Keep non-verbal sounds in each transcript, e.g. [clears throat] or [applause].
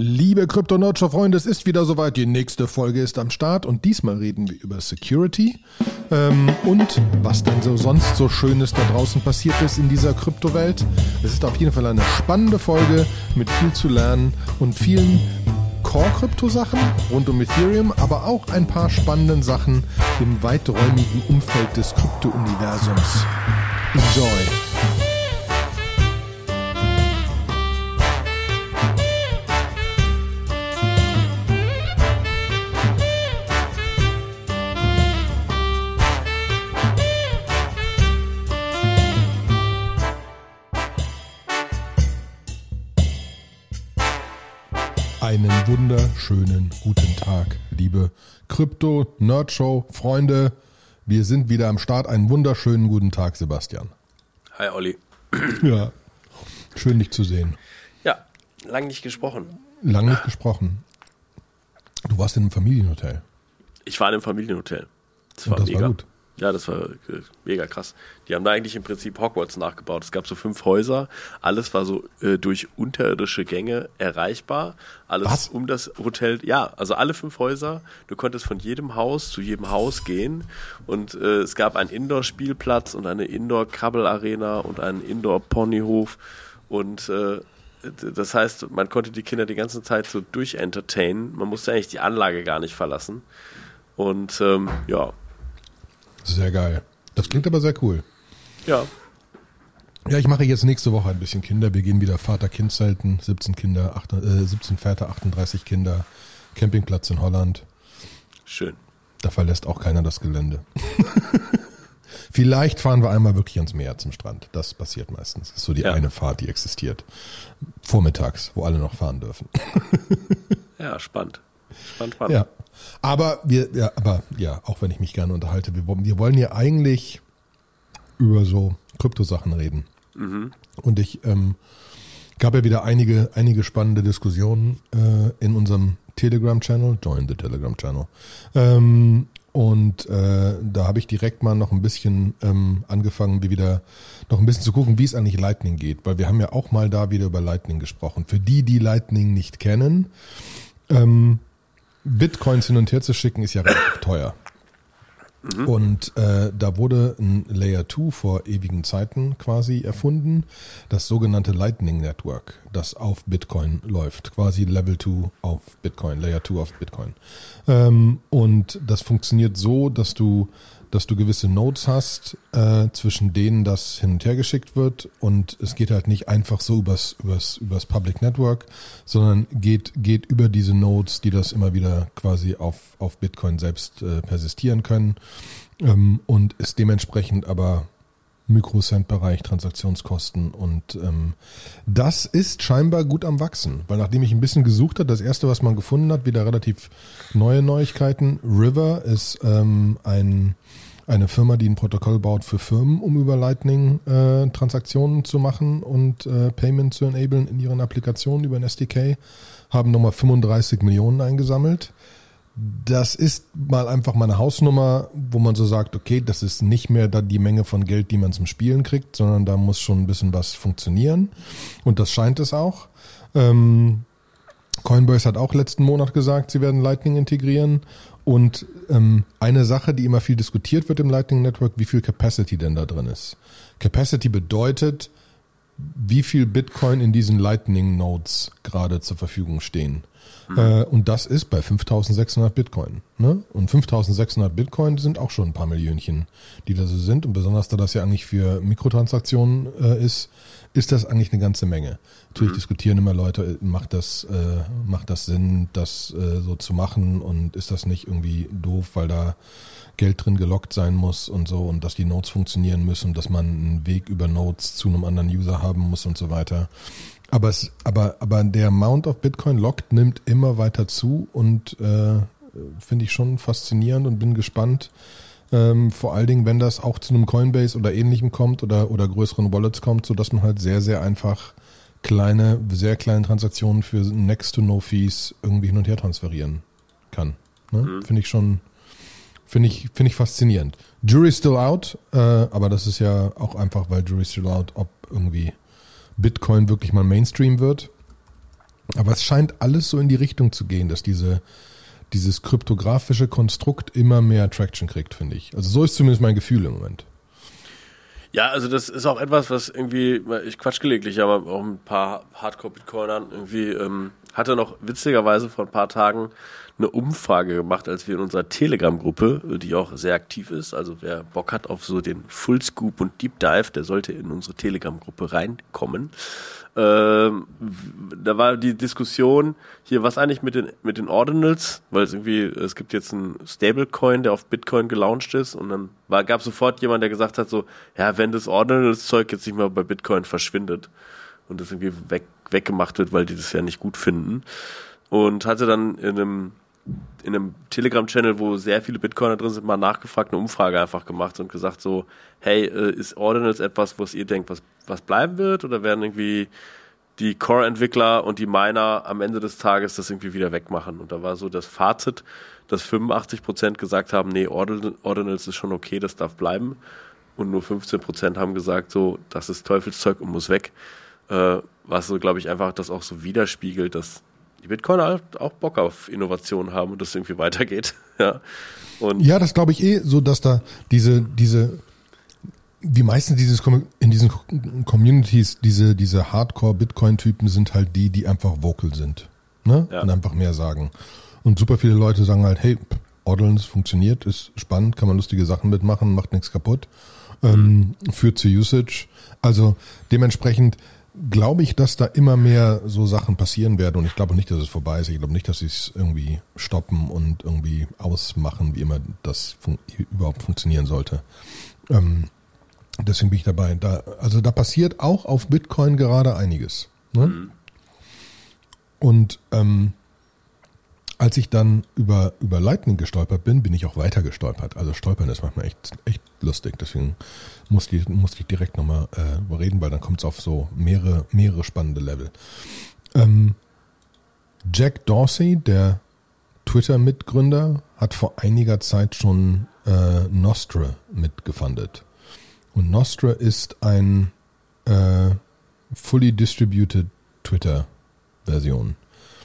Liebe Krypto-Nerdshop-Freunde, es ist wieder soweit. Die nächste Folge ist am Start und diesmal reden wir über Security ähm, und was dann so sonst so Schönes da draußen passiert ist in dieser Kryptowelt. Es ist auf jeden Fall eine spannende Folge mit viel zu lernen und vielen Core-Krypto-Sachen rund um Ethereum, aber auch ein paar spannenden Sachen im weiträumigen Umfeld des Krypto-Universums. Enjoy! Wunderschönen guten Tag, liebe Krypto-Nerdshow-Freunde. Wir sind wieder am Start. Einen wunderschönen guten Tag, Sebastian. Hi, Olli. Ja, schön dich zu sehen. Ja, lang nicht gesprochen. Lang nicht gesprochen. Du warst in einem Familienhotel. Ich war in einem Familienhotel. Das war, das mega. war gut. Ja, das war äh, mega krass. Die haben da eigentlich im Prinzip Hogwarts nachgebaut. Es gab so fünf Häuser. Alles war so äh, durch unterirdische Gänge erreichbar. Alles Was? um das Hotel. Ja, also alle fünf Häuser. Du konntest von jedem Haus zu jedem Haus gehen. Und äh, es gab einen Indoor-Spielplatz und eine Indoor-Krabbelarena und einen Indoor-Ponyhof. Und äh, das heißt, man konnte die Kinder die ganze Zeit so durchentertainen. Man musste eigentlich die Anlage gar nicht verlassen. Und ähm, ja, sehr geil. Das klingt aber sehr cool. Ja. Ja, ich mache jetzt nächste Woche ein bisschen Kinder. Wir gehen wieder Vater-Kind-Zelten. 17 Kinder, 8, äh, 17 Väter, 38 Kinder. Campingplatz in Holland. Schön. Da verlässt auch keiner das Gelände. [laughs] Vielleicht fahren wir einmal wirklich ans Meer zum Strand. Das passiert meistens. Das ist so die ja. eine Fahrt, die existiert. Vormittags, wo alle noch fahren dürfen. [laughs] ja, spannend. Spannend, spannend. Ja. Aber wir, ja, aber ja, auch wenn ich mich gerne unterhalte, wir, wir wollen ja eigentlich über so Kryptosachen reden. Mhm. Und ich ähm, gab ja wieder einige, einige spannende Diskussionen äh, in unserem Telegram-Channel, join the Telegram-Channel. Ähm, und äh, da habe ich direkt mal noch ein bisschen ähm, angefangen, wie wieder noch ein bisschen zu gucken, wie es eigentlich Lightning geht, weil wir haben ja auch mal da wieder über Lightning gesprochen. Für die, die Lightning nicht kennen, ähm, Bitcoins hin und her zu schicken, ist ja relativ teuer. Mhm. Und äh, da wurde ein Layer 2 vor ewigen Zeiten quasi erfunden, das sogenannte Lightning Network, das auf Bitcoin läuft, quasi Level 2 auf Bitcoin, Layer 2 auf Bitcoin. Ähm, und das funktioniert so, dass du dass du gewisse Nodes hast, äh, zwischen denen das hin und her geschickt wird. Und es geht halt nicht einfach so übers, übers, übers Public Network, sondern geht, geht über diese Nodes, die das immer wieder quasi auf, auf Bitcoin selbst äh, persistieren können. Ähm, und ist dementsprechend aber Mikrocent-Bereich, Transaktionskosten und ähm, das ist scheinbar gut am Wachsen, weil nachdem ich ein bisschen gesucht habe, das erste, was man gefunden hat, wieder relativ neue Neuigkeiten. River ist ähm, ein eine Firma, die ein Protokoll baut für Firmen, um über Lightning äh, Transaktionen zu machen und äh, Payment zu enablen in ihren Applikationen über ein SDK, haben nochmal 35 Millionen eingesammelt. Das ist mal einfach meine Hausnummer, wo man so sagt, okay, das ist nicht mehr da die Menge von Geld, die man zum Spielen kriegt, sondern da muss schon ein bisschen was funktionieren. Und das scheint es auch. Ähm, Coinbase hat auch letzten Monat gesagt, sie werden Lightning integrieren. Und ähm, eine Sache, die immer viel diskutiert wird im Lightning Network, wie viel Capacity denn da drin ist. Capacity bedeutet, wie viel Bitcoin in diesen Lightning Nodes gerade zur Verfügung stehen. Mhm. Äh, und das ist bei 5600 Bitcoin. Ne? Und 5600 Bitcoin sind auch schon ein paar Millionchen, die da so sind. Und besonders da das ja eigentlich für Mikrotransaktionen äh, ist, ist das eigentlich eine ganze Menge. Natürlich mhm. diskutieren immer Leute, macht das, äh, macht das Sinn, das äh, so zu machen und ist das nicht irgendwie doof, weil da Geld drin gelockt sein muss und so und dass die Nodes funktionieren müssen, dass man einen Weg über Nodes zu einem anderen User haben muss und so weiter. Aber es, aber, aber der Amount of Bitcoin locked nimmt immer weiter zu und äh, finde ich schon faszinierend und bin gespannt, ähm, vor allen Dingen, wenn das auch zu einem Coinbase oder ähnlichem kommt oder, oder größeren Wallets kommt, so dass man halt sehr, sehr einfach kleine, sehr kleine Transaktionen für next to no fees irgendwie hin und her transferieren kann. Ne? Mhm. Finde ich schon, finde ich, finde ich faszinierend. Jury still out, äh, aber das ist ja auch einfach, weil Jury still out, ob irgendwie Bitcoin wirklich mal Mainstream wird. Aber es scheint alles so in die Richtung zu gehen, dass diese, dieses kryptografische Konstrukt immer mehr Traction kriegt, finde ich. Also so ist zumindest mein Gefühl im Moment. Ja, also das ist auch etwas, was irgendwie, ich quatsch gelegentlich, aber auch ein paar Hardcore-Bitcoinern irgendwie, ähm, hatte noch witzigerweise vor ein paar Tagen eine Umfrage gemacht, als wir in unserer Telegram-Gruppe, die auch sehr aktiv ist, also wer Bock hat auf so den Full Scoop und Deep Dive, der sollte in unsere Telegram-Gruppe reinkommen. Ähm, da war die Diskussion hier, was eigentlich mit den, mit den Ordinals, weil es irgendwie, es gibt jetzt einen Stablecoin, der auf Bitcoin gelauncht ist und dann war, gab sofort jemand, der gesagt hat so, ja, wenn das Ordinals-Zeug jetzt nicht mehr bei Bitcoin verschwindet und das irgendwie weg, weggemacht wird, weil die das ja nicht gut finden und hatte dann in einem in einem Telegram-Channel, wo sehr viele Bitcoiner drin sind, mal nachgefragt, eine Umfrage einfach gemacht und gesagt so, hey, äh, ist Ordinals etwas, was ihr denkt, was, was bleiben wird? Oder werden irgendwie die Core-Entwickler und die Miner am Ende des Tages das irgendwie wieder wegmachen? Und da war so das Fazit, dass 85 Prozent gesagt haben, nee, Ordinals ist schon okay, das darf bleiben. Und nur 15 Prozent haben gesagt so, das ist Teufelszeug und muss weg. Äh, was so, glaube ich, einfach das auch so widerspiegelt, dass die Bitcoiner halt auch Bock auf Innovation haben und das irgendwie weitergeht. [laughs] Ja, und ja das glaube ich eh, so dass da diese, diese, die meisten dieses, in diesen Communities, diese, diese Hardcore-Bitcoin-Typen sind halt die, die einfach vocal sind. Ne? Ja. Und einfach mehr sagen. Und super viele Leute sagen halt, hey, Ordnance funktioniert, ist spannend, kann man lustige Sachen mitmachen, macht nichts kaputt, ähm, führt zu Usage. Also dementsprechend, glaube ich, dass da immer mehr so Sachen passieren werden und ich glaube nicht, dass es vorbei ist. Ich glaube nicht, dass sie es irgendwie stoppen und irgendwie ausmachen, wie immer das fun überhaupt funktionieren sollte. Ähm, deswegen bin ich dabei. Da, also da passiert auch auf Bitcoin gerade einiges. Ne? Mhm. Und ähm, als ich dann über, über Lightning gestolpert bin, bin ich auch weiter gestolpert. Also stolpern ist manchmal echt, echt lustig. Deswegen musste ich, musste ich direkt nochmal äh, reden, weil dann kommt es auf so mehrere, mehrere spannende Level. Ähm, Jack Dorsey, der Twitter-Mitgründer, hat vor einiger Zeit schon äh, Nostra mitgefundet. Und Nostra ist ein äh, fully distributed Twitter-Version.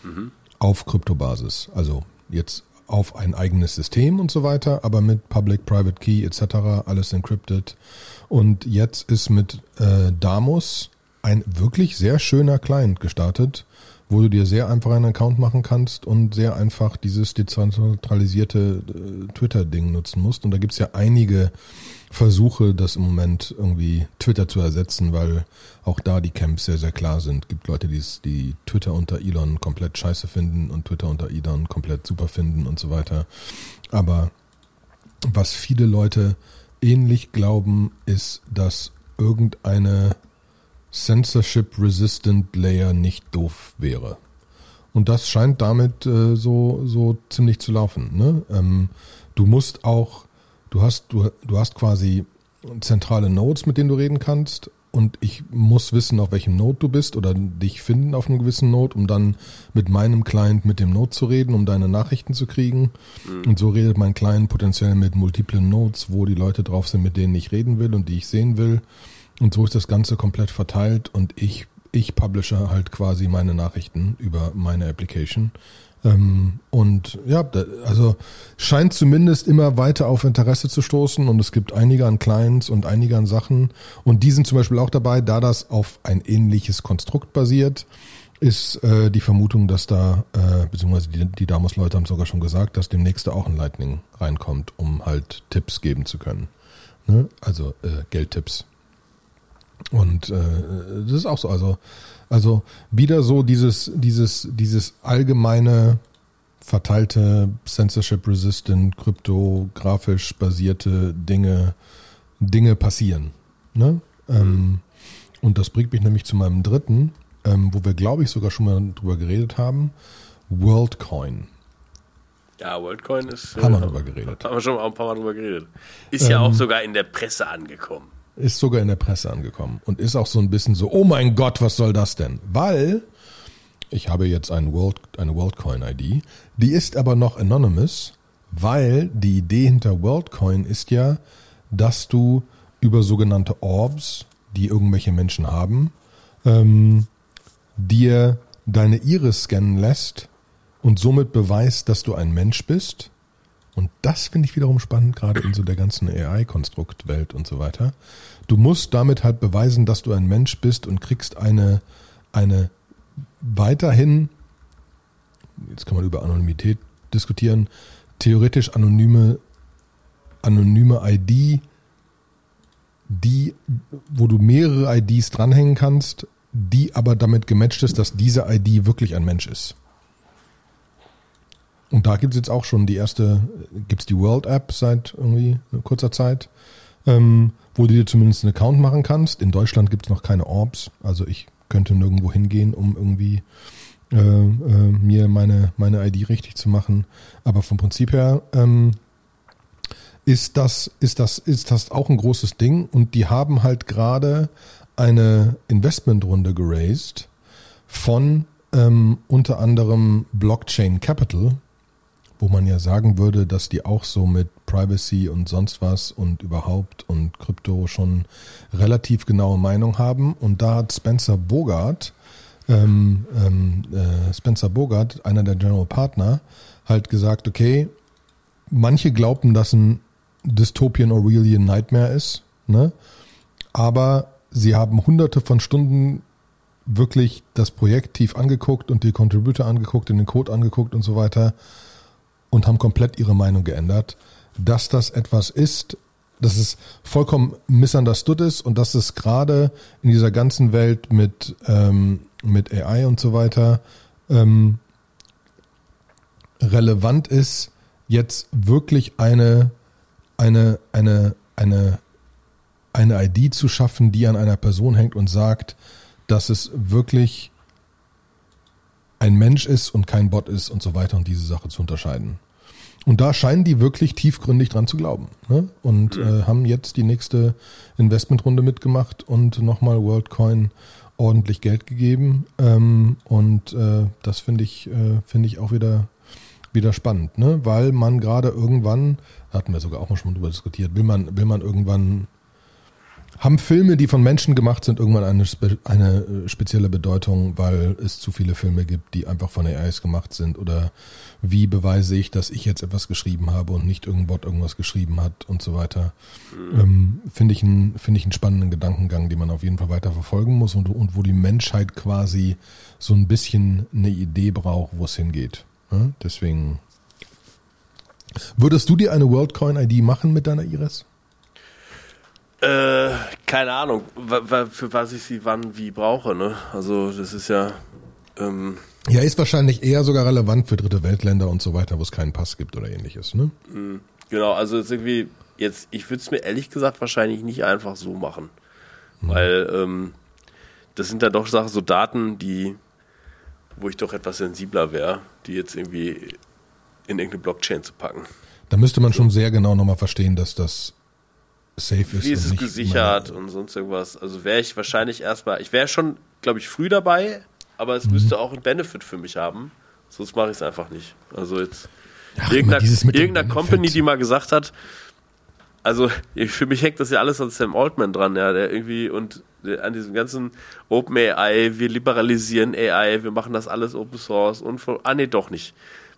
Mhm auf Kryptobasis. Also jetzt auf ein eigenes System und so weiter, aber mit Public, Private Key etc. alles encrypted. Und jetzt ist mit äh, Damos ein wirklich sehr schöner Client gestartet, wo du dir sehr einfach einen Account machen kannst und sehr einfach dieses dezentralisierte äh, Twitter-Ding nutzen musst. Und da gibt's ja einige Versuche, das im Moment irgendwie Twitter zu ersetzen, weil auch da die Camps sehr, sehr klar sind. Gibt Leute, die, die Twitter unter Elon komplett scheiße finden und Twitter unter Elon komplett super finden und so weiter. Aber was viele Leute ähnlich glauben, ist, dass irgendeine Censorship-Resistant Layer nicht doof wäre. Und das scheint damit äh, so, so ziemlich zu laufen. Ne? Ähm, du musst auch du hast, du, du hast quasi zentrale Nodes, mit denen du reden kannst. Und ich muss wissen, auf welchem Node du bist oder dich finden auf einem gewissen Node, um dann mit meinem Client mit dem Node zu reden, um deine Nachrichten zu kriegen. Mhm. Und so redet mein Client potenziell mit multiplen Nodes, wo die Leute drauf sind, mit denen ich reden will und die ich sehen will. Und so ist das Ganze komplett verteilt und ich, ich publishe halt quasi meine Nachrichten über meine Application ähm, und ja, also scheint zumindest immer weiter auf Interesse zu stoßen und es gibt einige an Clients und einige an Sachen und die sind zum Beispiel auch dabei, da das auf ein ähnliches Konstrukt basiert, ist äh, die Vermutung, dass da, äh, beziehungsweise die, die Damos-Leute haben sogar schon gesagt, dass demnächst auch ein Lightning reinkommt, um halt Tipps geben zu können. Ne? Also äh, Geldtipps. Und äh, das ist auch so. Also, also wieder so dieses, dieses, dieses allgemeine verteilte censorship-resistant, kryptografisch basierte Dinge, Dinge passieren. Ne? Ähm, mhm. Ähm, und das bringt mich nämlich zu meinem dritten, ähm, wo wir, glaube ich, sogar schon mal drüber geredet haben. WorldCoin. Ja, WorldCoin ist. Haben wir drüber geredet. Haben wir schon ein paar Mal drüber geredet. Ist ähm, ja auch sogar in der Presse angekommen. Ist sogar in der Presse angekommen und ist auch so ein bisschen so, oh mein Gott, was soll das denn? Weil ich habe jetzt ein World, eine WorldCoin-ID, die ist aber noch anonymous, weil die Idee hinter WorldCoin ist ja, dass du über sogenannte Orbs, die irgendwelche Menschen haben, ähm, dir deine Iris scannen lässt und somit beweist, dass du ein Mensch bist. Und das finde ich wiederum spannend, gerade in so der ganzen AI-Konstruktwelt und so weiter. Du musst damit halt beweisen, dass du ein Mensch bist und kriegst eine, eine weiterhin, jetzt kann man über Anonymität diskutieren, theoretisch anonyme, anonyme ID, die, wo du mehrere IDs dranhängen kannst, die aber damit gematcht ist, dass diese ID wirklich ein Mensch ist. Und da gibt es jetzt auch schon die erste, gibt es die World App seit irgendwie kurzer Zeit, ähm, wo du dir zumindest einen Account machen kannst. In Deutschland gibt es noch keine Orbs, also ich könnte nirgendwo hingehen, um irgendwie äh, äh, mir meine, meine ID richtig zu machen. Aber vom Prinzip her ähm, ist das, ist das, ist das auch ein großes Ding und die haben halt gerade eine Investmentrunde geraced von ähm, unter anderem Blockchain Capital, wo man ja sagen würde, dass die auch so mit Privacy und sonst was und überhaupt und Krypto schon relativ genaue Meinung haben. Und da hat Spencer Bogart, ähm, ähm, äh, Spencer Bogart, einer der General Partner, halt gesagt, okay, manche glaubten, dass ein Dystopian Aurelian Nightmare ist, ne? aber sie haben hunderte von Stunden wirklich das Projekt tief angeguckt und die Contributor angeguckt, in den Code angeguckt und so weiter und haben komplett ihre Meinung geändert, dass das etwas ist, dass es vollkommen misunderstood ist und dass es gerade in dieser ganzen Welt mit, ähm, mit AI und so weiter ähm, relevant ist, jetzt wirklich eine eine, eine, eine, eine ID zu schaffen, die an einer Person hängt und sagt, dass es wirklich ein Mensch ist und kein Bot ist und so weiter und diese Sache zu unterscheiden. Und da scheinen die wirklich tiefgründig dran zu glauben. Ne? Und mhm. äh, haben jetzt die nächste Investmentrunde mitgemacht und nochmal WorldCoin ordentlich Geld gegeben. Ähm, und äh, das finde ich, äh, finde ich auch wieder, wieder spannend, ne? weil man gerade irgendwann hatten wir sogar auch mal schon drüber diskutiert, will man, will man irgendwann, haben Filme, die von Menschen gemacht sind, irgendwann eine, eine äh, spezielle Bedeutung, weil es zu viele Filme gibt, die einfach von AIs gemacht sind? Oder wie beweise ich, dass ich jetzt etwas geschrieben habe und nicht irgendein Bot irgendwas geschrieben hat und so weiter? Mhm. Ähm, Finde ich, ein, find ich einen spannenden Gedankengang, den man auf jeden Fall weiter verfolgen muss und, und wo die Menschheit quasi so ein bisschen eine Idee braucht, wo es hingeht. Ja? Deswegen Würdest du dir eine WorldCoin-ID machen mit deiner Iris? Äh, keine Ahnung, für was ich sie wann wie brauche. Ne? Also das ist ja. Ähm ja, ist wahrscheinlich eher sogar relevant für dritte Weltländer und so weiter, wo es keinen Pass gibt oder ähnliches. Ne? Mhm. Genau, also ist irgendwie jetzt, ich würde es mir ehrlich gesagt wahrscheinlich nicht einfach so machen, mhm. weil ähm, das sind da doch Sachen, so Daten, die, wo ich doch etwas sensibler wäre, die jetzt irgendwie in irgendeine Blockchain zu packen. Da müsste man schon sehr genau nochmal verstehen, dass das safe ist. Wie ist es gesichert und sonst irgendwas. Also wäre ich wahrscheinlich erstmal, ich wäre schon, glaube ich, früh dabei, aber es mhm. müsste auch einen Benefit für mich haben. Sonst mache ich es einfach nicht. Also jetzt Ach, irgendeiner, irgendeiner Company, die mal gesagt hat, also für mich hängt das ja alles an Sam Altman dran, ja, der irgendwie und an diesem ganzen Open AI, wir liberalisieren AI, wir machen das alles Open Source und von, ah nee, doch nicht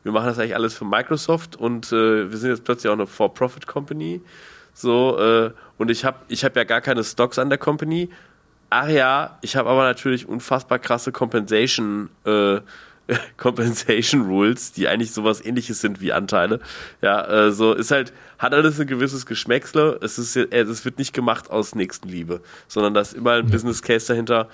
wir machen das eigentlich alles für Microsoft und äh, wir sind jetzt plötzlich auch eine For-Profit-Company. So, äh, und ich habe ich hab ja gar keine Stocks an der Company. Ach ja, ich habe aber natürlich unfassbar krasse Compensation, äh, [laughs] Compensation Rules, die eigentlich sowas ähnliches sind wie Anteile. Ja, äh, so ist halt, hat alles ein gewisses Geschmäcksle. Es ist, äh, es wird nicht gemacht aus Nächstenliebe, sondern da ist immer ein ja. Business Case dahinter.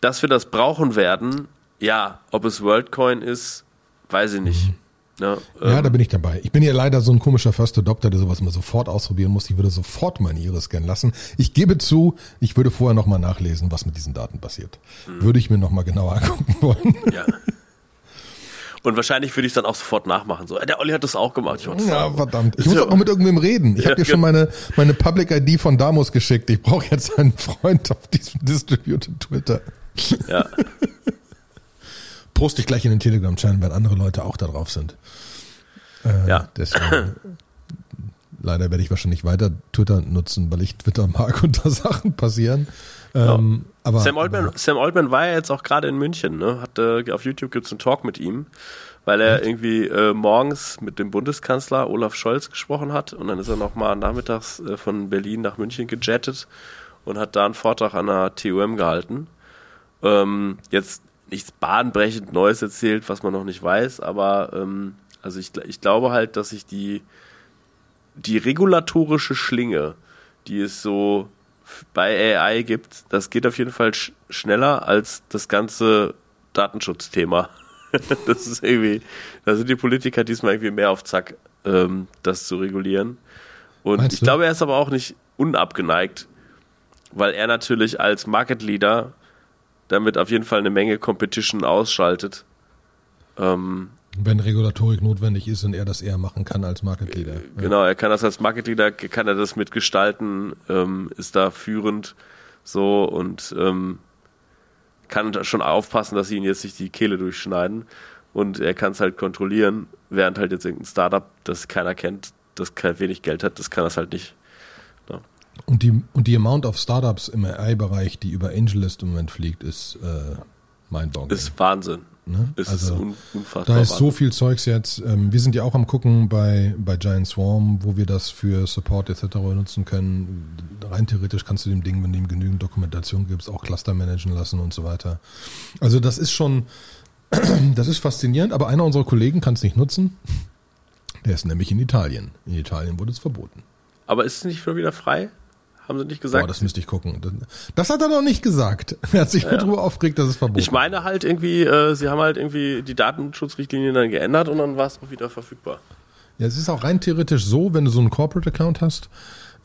Dass wir das brauchen werden, ja, ob es WorldCoin ist, Weiß ich nicht. Ja, ja da bin ich dabei. Ich bin ja leider so ein komischer First Adopter, der sowas immer sofort ausprobieren muss. Ich würde sofort meine Iris scannen lassen. Ich gebe zu, ich würde vorher nochmal nachlesen, was mit diesen Daten passiert. Mhm. Würde ich mir nochmal genauer [laughs] angucken wollen. Ja. Und wahrscheinlich würde ich es dann auch sofort nachmachen. So, der Olli hat das auch gemacht. Ich ja, verdammt. Ich [laughs] muss auch mit irgendwem reden. Ich ja, habe dir schon meine, meine Public ID von Damos geschickt. Ich brauche jetzt einen Freund auf diesem Distributed Twitter. Ja. [laughs] poste ich gleich in den Telegram-Channel, wenn andere Leute auch da drauf sind. Äh, ja. Deswegen, [coughs] leider werde ich wahrscheinlich weiter Twitter nutzen, weil ich Twitter mag und da [laughs] Sachen passieren. Ähm, ja. aber, Sam, Altman, Sam Altman war ja jetzt auch gerade in München. Ne? Hat, äh, auf YouTube gibt es einen Talk mit ihm, weil er irgendwie äh, morgens mit dem Bundeskanzler Olaf Scholz gesprochen hat und dann ist er nochmal nachmittags äh, von Berlin nach München gejettet und hat da einen Vortrag an der TUM gehalten. Ähm, jetzt nichts bahnbrechend Neues erzählt, was man noch nicht weiß, aber ähm, also ich, ich glaube halt, dass sich die, die regulatorische Schlinge, die es so bei AI gibt, das geht auf jeden Fall sch schneller als das ganze Datenschutzthema. [laughs] das ist irgendwie, da sind die Politiker diesmal irgendwie mehr auf Zack, ähm, das zu regulieren. Und Meinst ich du? glaube, er ist aber auch nicht unabgeneigt, weil er natürlich als Market Leader damit auf jeden Fall eine Menge Competition ausschaltet. Ähm, Wenn Regulatorik notwendig ist und er das eher machen kann als Market Leader. Ja. Genau, er kann das als Market Leader, kann er das mitgestalten, ähm, ist da führend so und ähm, kann schon aufpassen, dass sie ihn jetzt nicht die Kehle durchschneiden und er kann es halt kontrollieren, während halt jetzt irgendein Startup, das keiner kennt, das kein wenig Geld hat, das kann das halt nicht. Und die, und die Amount of Startups im AI-Bereich, die über AngelList im Moment fliegt, ist äh, mindboggling. Ist Wahnsinn. Ne? Ist also, un unfassbar. Da ist Wahnsinn. so viel Zeugs jetzt. Ähm, wir sind ja auch am gucken bei, bei Giant Swarm, wo wir das für Support etc. nutzen können. Rein theoretisch kannst du dem Ding, wenn du ihm genügend Dokumentation gibst, auch Cluster managen lassen und so weiter. Also das ist schon, [clears throat] das ist faszinierend, aber einer unserer Kollegen kann es nicht nutzen. Der ist nämlich in Italien. In Italien wurde es verboten. Aber ist es nicht schon wieder frei? Haben sie nicht gesagt? Boah, das müsste ich gucken. Das hat er noch nicht gesagt. [laughs] Er hat sich ja, darüber aufgeregt, dass es verboten ist. Ich meine halt irgendwie, äh, sie haben halt irgendwie die Datenschutzrichtlinien dann geändert und dann war es auch wieder verfügbar. Ja, es ist auch rein theoretisch so, wenn du so einen Corporate Account hast,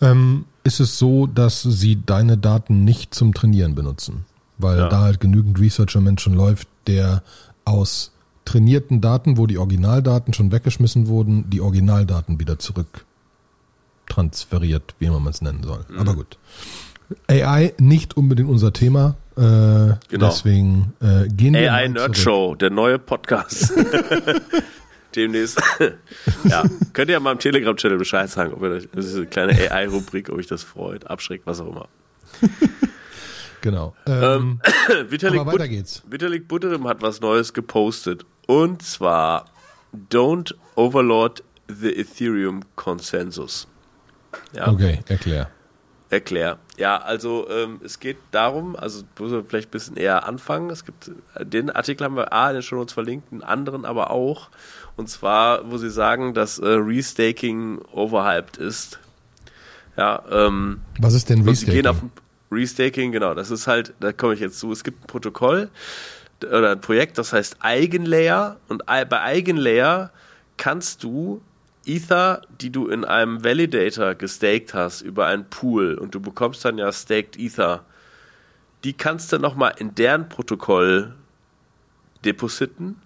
ähm, ist es so, dass sie deine Daten nicht zum Trainieren benutzen. Weil ja. da halt genügend Research im Moment schon läuft, der aus trainierten Daten, wo die Originaldaten schon weggeschmissen wurden, die Originaldaten wieder zurück transferiert, wie man es nennen soll. Mhm. Aber gut. AI nicht unbedingt unser Thema. Äh, genau. Deswegen äh, gehen wir. AI Nerd Show, der neue Podcast. [laughs] Demnächst. [laughs] ja, könnt ihr ja mal im Telegram-Channel Bescheid sagen, ob ihr das, das ist eine kleine AI-Rubrik, ob euch das freut, abschreckt, was auch immer. [laughs] genau. Ähm, ähm, [clears throat] Vitalik, aber weiter geht's. Vitalik Buterim hat was Neues gepostet. Und zwar Don't Overlord the Ethereum Consensus. Ja. Okay, erklär. Erklär. Ja, also ähm, es geht darum, also muss man vielleicht ein bisschen eher anfangen. Es gibt den Artikel haben wir A in den Show Notes verlinkt, einen anderen aber auch. Und zwar, wo sie sagen, dass äh, Restaking overhyped ist. Ja, ähm, Was ist denn Restaking? Sie gehen auf Restaking, genau. Das ist halt, da komme ich jetzt zu. Es gibt ein Protokoll oder ein Projekt, das heißt Eigenlayer. Und bei Eigenlayer kannst du Ether, die du in einem Validator gestaked hast über einen Pool und du bekommst dann ja staked Ether, die kannst du nochmal in deren Protokoll depositen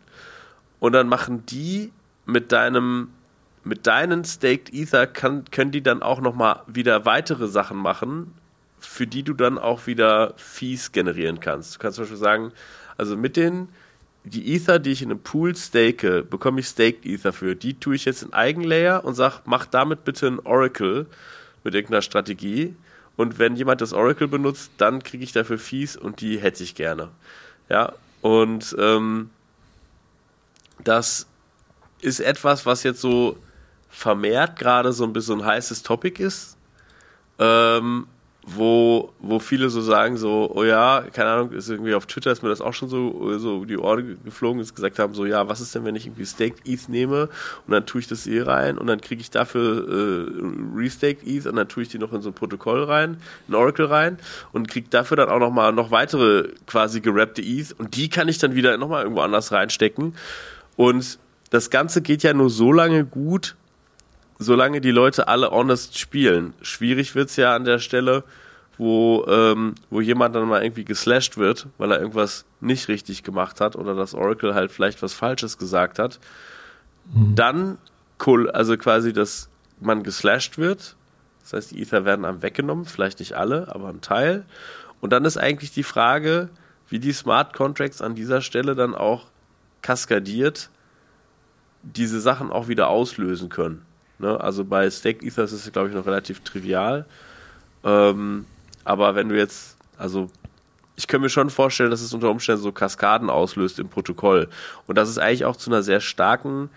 und dann machen die mit deinem mit deinen staked Ether kann, können die dann auch nochmal wieder weitere Sachen machen, für die du dann auch wieder Fees generieren kannst. Du kannst zum Beispiel sagen, also mit den die Ether, die ich in einem Pool stake, bekomme ich Staked Ether für. Die tue ich jetzt in Eigenlayer und sage, mach damit bitte ein Oracle mit irgendeiner Strategie. Und wenn jemand das Oracle benutzt, dann kriege ich dafür Fees und die hätte ich gerne. Ja, und ähm, das ist etwas, was jetzt so vermehrt gerade so ein bisschen ein heißes Topic ist. Ähm, wo, wo viele so sagen, so, oh ja, keine Ahnung, ist irgendwie auf Twitter ist mir das auch schon so, so die Ohren geflogen, ist gesagt haben, so, ja, was ist denn, wenn ich irgendwie Staked ETH nehme und dann tue ich das hier rein und dann kriege ich dafür äh, Restaked ETH und dann tue ich die noch in so ein Protokoll rein, in Oracle rein und kriege dafür dann auch nochmal noch weitere quasi gerappte ETH und die kann ich dann wieder nochmal irgendwo anders reinstecken und das Ganze geht ja nur so lange gut, solange die Leute alle honest spielen. Schwierig wird's ja an der Stelle, wo, ähm, wo jemand dann mal irgendwie geslasht wird, weil er irgendwas nicht richtig gemacht hat oder das Oracle halt vielleicht was Falsches gesagt hat. Mhm. Dann, also quasi, dass man geslasht wird. Das heißt, die Ether werden einem weggenommen, vielleicht nicht alle, aber ein Teil. Und dann ist eigentlich die Frage, wie die Smart Contracts an dieser Stelle dann auch kaskadiert diese Sachen auch wieder auslösen können. Ne? Also bei Stake Ethers ist es, glaube ich, noch relativ trivial. Ähm, aber wenn du jetzt Also ich könnte mir schon vorstellen, dass es unter Umständen so Kaskaden auslöst im Protokoll. Und dass es eigentlich auch zu einer sehr starken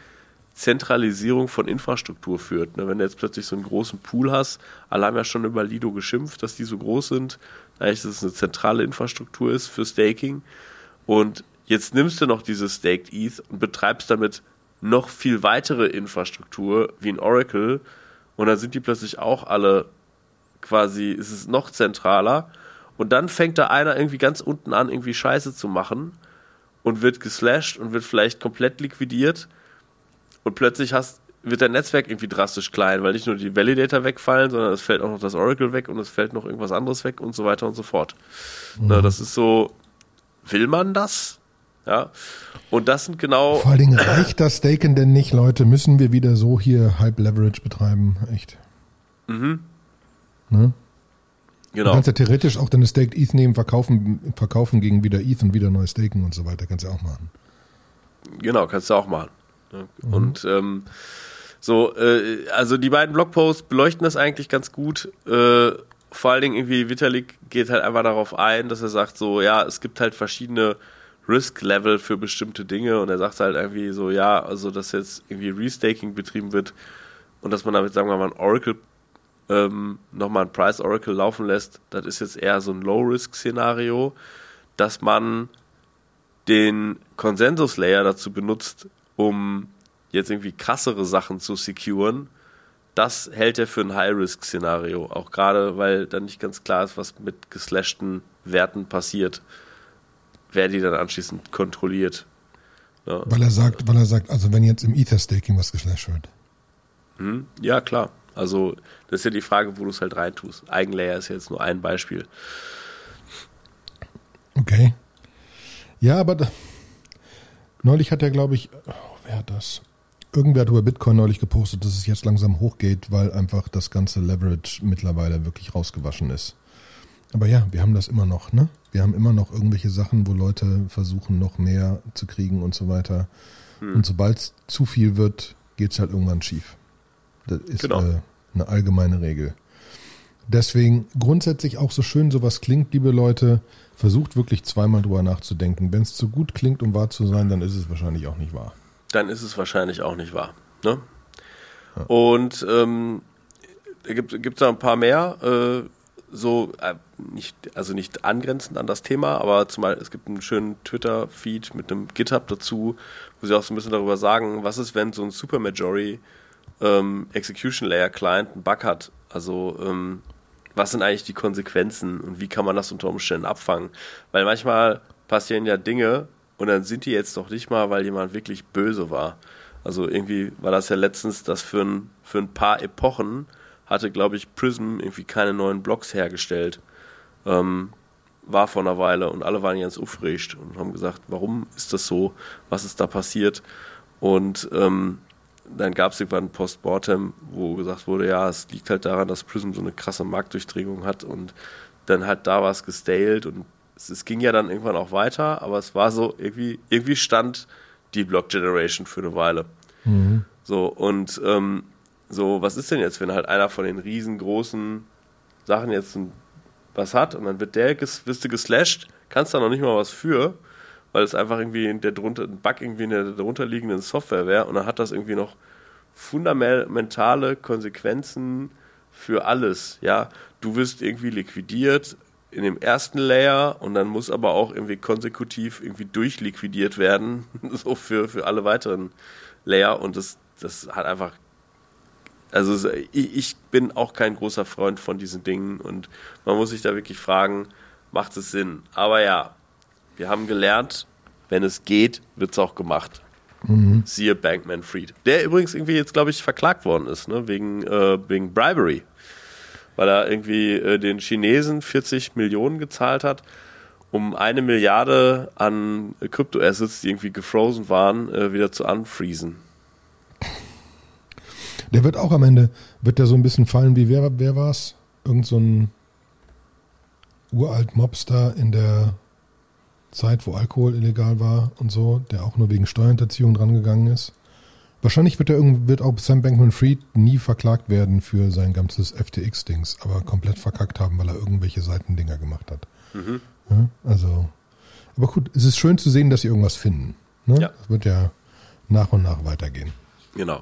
Zentralisierung von Infrastruktur führt. Ne? Wenn du jetzt plötzlich so einen großen Pool hast, alle haben ja schon über Lido geschimpft, dass die so groß sind, eigentlich, dass es eine zentrale Infrastruktur ist für Staking. Und jetzt nimmst du noch dieses Staked ETH und betreibst damit noch viel weitere Infrastruktur wie ein Oracle und dann sind die plötzlich auch alle quasi, ist es noch zentraler und dann fängt da einer irgendwie ganz unten an, irgendwie Scheiße zu machen und wird geslasht und wird vielleicht komplett liquidiert und plötzlich hast, wird dein Netzwerk irgendwie drastisch klein, weil nicht nur die Validator wegfallen, sondern es fällt auch noch das Oracle weg und es fällt noch irgendwas anderes weg und so weiter und so fort. Mhm. Na, das ist so, will man das? Ja. Und das sind genau. Vor allen Dingen reicht das Staken denn nicht, Leute? Müssen wir wieder so hier Halb Leverage betreiben? Echt. Mhm. Ne? Genau. Du kannst ja theoretisch auch deine Staked ETH nehmen, verkaufen, verkaufen gegen wieder ETH und wieder neu staken und so weiter. Kannst du auch machen. Genau, kannst du auch machen. Mhm. Und ähm, so, äh, also die beiden Blogposts beleuchten das eigentlich ganz gut. Äh, vor allen Dingen irgendwie Vitalik geht halt einfach darauf ein, dass er sagt so, ja, es gibt halt verschiedene Risk-Level für bestimmte Dinge und er sagt halt irgendwie so, ja, also dass jetzt irgendwie Restaking betrieben wird und dass man damit, sagen wir mal, ein Oracle ähm, nochmal ein Price Oracle laufen lässt, das ist jetzt eher so ein Low-Risk-Szenario, dass man den Konsensus-Layer dazu benutzt, um jetzt irgendwie krassere Sachen zu securen, das hält er für ein High-Risk-Szenario. Auch gerade, weil dann nicht ganz klar ist, was mit geslashten Werten passiert wer die dann anschließend kontrolliert. Ja. Weil er sagt, weil er sagt, also wenn jetzt im Ether-Staking was geslasht wird. Hm, ja, klar. Also das ist ja die Frage, wo du es halt reintust. Eigenlayer ist jetzt nur ein Beispiel. Okay. Ja, aber da, neulich hat er, glaube ich, oh, wer hat das? Irgendwer hat über Bitcoin neulich gepostet, dass es jetzt langsam hochgeht, weil einfach das ganze Leverage mittlerweile wirklich rausgewaschen ist. Aber ja, wir haben das immer noch, ne? Wir haben immer noch irgendwelche Sachen, wo Leute versuchen, noch mehr zu kriegen und so weiter. Hm. Und sobald es zu viel wird, geht es halt irgendwann schief. Das ist genau. äh, eine allgemeine Regel. Deswegen grundsätzlich auch so schön sowas klingt, liebe Leute, versucht wirklich zweimal drüber nachzudenken. Wenn es zu gut klingt, um wahr zu sein, dann ist es wahrscheinlich auch nicht wahr. Dann ist es wahrscheinlich auch nicht wahr. Ne? Ja. Und ähm, gibt es da ein paar mehr. Äh, so äh, nicht, also nicht angrenzend an das Thema, aber zumal es gibt einen schönen Twitter-Feed mit einem GitHub dazu, wo sie auch so ein bisschen darüber sagen, was ist, wenn so ein Supermajority ähm, Execution Layer Client einen Bug hat. Also ähm, was sind eigentlich die Konsequenzen und wie kann man das unter Umständen abfangen? Weil manchmal passieren ja Dinge und dann sind die jetzt doch nicht mal, weil jemand wirklich böse war. Also irgendwie war das ja letztens, dass für ein, für ein paar Epochen hatte, glaube ich, Prism irgendwie keine neuen Blocks hergestellt. Ähm, war vor einer Weile und alle waren ganz aufgeregt und haben gesagt, warum ist das so? Was ist da passiert? Und ähm, dann gab es irgendwann ein Postmortem, wo gesagt wurde, ja, es liegt halt daran, dass Prism so eine krasse Marktdurchdringung hat und dann halt da war es gestaled und es, es, ging ja dann irgendwann auch weiter, aber es war so, irgendwie, irgendwie stand die Block Generation für eine Weile. Mhm. So, und ähm, so, was ist denn jetzt, wenn halt einer von den riesengroßen Sachen jetzt was hat und dann wird der ges wirst du geslasht, kannst da noch nicht mal was für, weil es einfach irgendwie der drunter, ein Bug irgendwie in der darunterliegenden Software wäre und dann hat das irgendwie noch fundamentale Konsequenzen für alles. Ja, du wirst irgendwie liquidiert in dem ersten Layer und dann muss aber auch irgendwie konsekutiv irgendwie durchliquidiert werden, [laughs] so für, für alle weiteren Layer und das, das hat einfach also ich bin auch kein großer Freund von diesen Dingen und man muss sich da wirklich fragen, macht es Sinn? Aber ja, wir haben gelernt, wenn es geht, wird es auch gemacht. Mhm. Siehe Bankman Fried. Der übrigens irgendwie jetzt, glaube ich, verklagt worden ist, ne? wegen, äh, wegen Bribery. Weil er irgendwie äh, den Chinesen 40 Millionen gezahlt hat, um eine Milliarde an Kryptoassets, die irgendwie gefrozen waren, äh, wieder zu unfreezen. Der wird auch am Ende, wird der so ein bisschen fallen wie, wer, wer war es? Irgend so ein uralt Mobster in der Zeit, wo Alkohol illegal war und so, der auch nur wegen Steuerhinterziehung drangegangen ist. Wahrscheinlich wird, er irgendwie, wird auch Sam Bankman-Fried nie verklagt werden für sein ganzes FTX-Dings, aber komplett verkackt haben, weil er irgendwelche Seitendinger gemacht hat. Mhm. Ja, also, aber gut, es ist schön zu sehen, dass sie irgendwas finden. Ne? Ja. Das wird ja nach und nach weitergehen. Genau.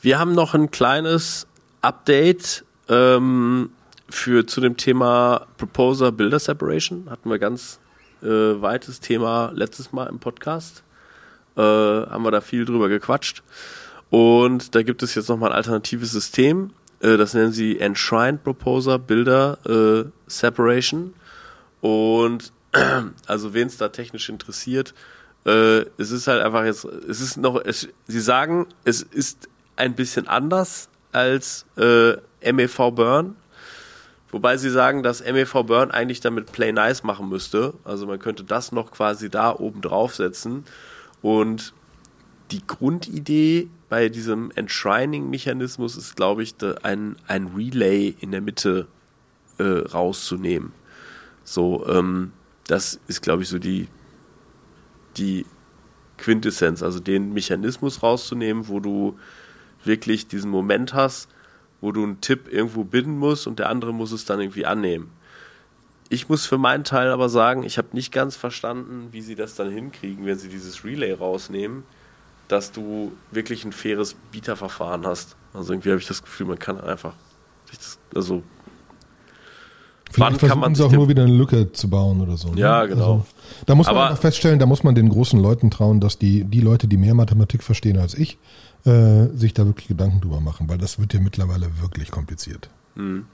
Wir haben noch ein kleines Update ähm, für zu dem Thema Proposer Builder Separation. Hatten wir ganz äh, weites Thema letztes Mal im Podcast. Äh, haben wir da viel drüber gequatscht. Und da gibt es jetzt nochmal ein alternatives System. Äh, das nennen sie Enshrined Proposer Builder äh, Separation. Und [clears throat] also wen es da technisch interessiert, äh, es ist halt einfach jetzt, es ist noch, es, sie sagen, es ist ein bisschen anders als äh, MEV Burn. Wobei sie sagen, dass MEV Burn eigentlich damit Play Nice machen müsste. Also man könnte das noch quasi da oben draufsetzen. Und die Grundidee bei diesem Enshrining-Mechanismus ist, glaube ich, ein, ein Relay in der Mitte äh, rauszunehmen. So, ähm, das ist, glaube ich, so die, die Quintessenz, also den Mechanismus rauszunehmen, wo du wirklich diesen Moment hast, wo du einen Tipp irgendwo binden musst und der andere muss es dann irgendwie annehmen. Ich muss für meinen Teil aber sagen, ich habe nicht ganz verstanden, wie sie das dann hinkriegen, wenn sie dieses Relay rausnehmen, dass du wirklich ein faires Bieterverfahren hast. Also irgendwie habe ich das Gefühl, man kann einfach das, also Vielleicht Wann kann man sie auch nur wieder eine Lücke zu bauen oder so. Ne? Ja, genau. Also, da muss man Aber, feststellen, da muss man den großen Leuten trauen, dass die, die Leute, die mehr Mathematik verstehen als ich, äh, sich da wirklich Gedanken drüber machen, weil das wird ja mittlerweile wirklich kompliziert. Mhm.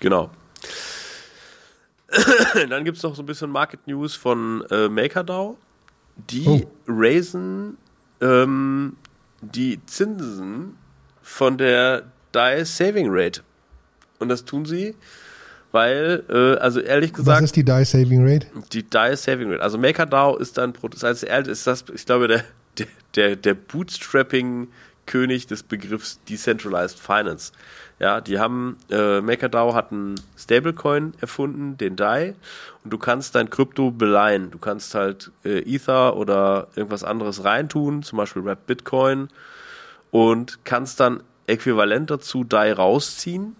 Genau. [coughs] Dann gibt es noch so ein bisschen Market News von äh, MakerDAO. Die oh. raisen ähm, die Zinsen von der DAI Saving Rate. Und das tun sie, weil, äh, also ehrlich gesagt. Was ist die Die Saving Rate? Die Die Saving Rate. Also MakerDAO ist dann, das heißt, ist das, ich glaube, der, der, der Bootstrapping-König des Begriffs Decentralized Finance. Ja, die haben, äh, MakerDAO hat einen Stablecoin erfunden, den DAI, und du kannst dein Krypto beleihen. Du kannst halt äh, Ether oder irgendwas anderes reintun, zum Beispiel Rap Bitcoin, und kannst dann äquivalent dazu DAI rausziehen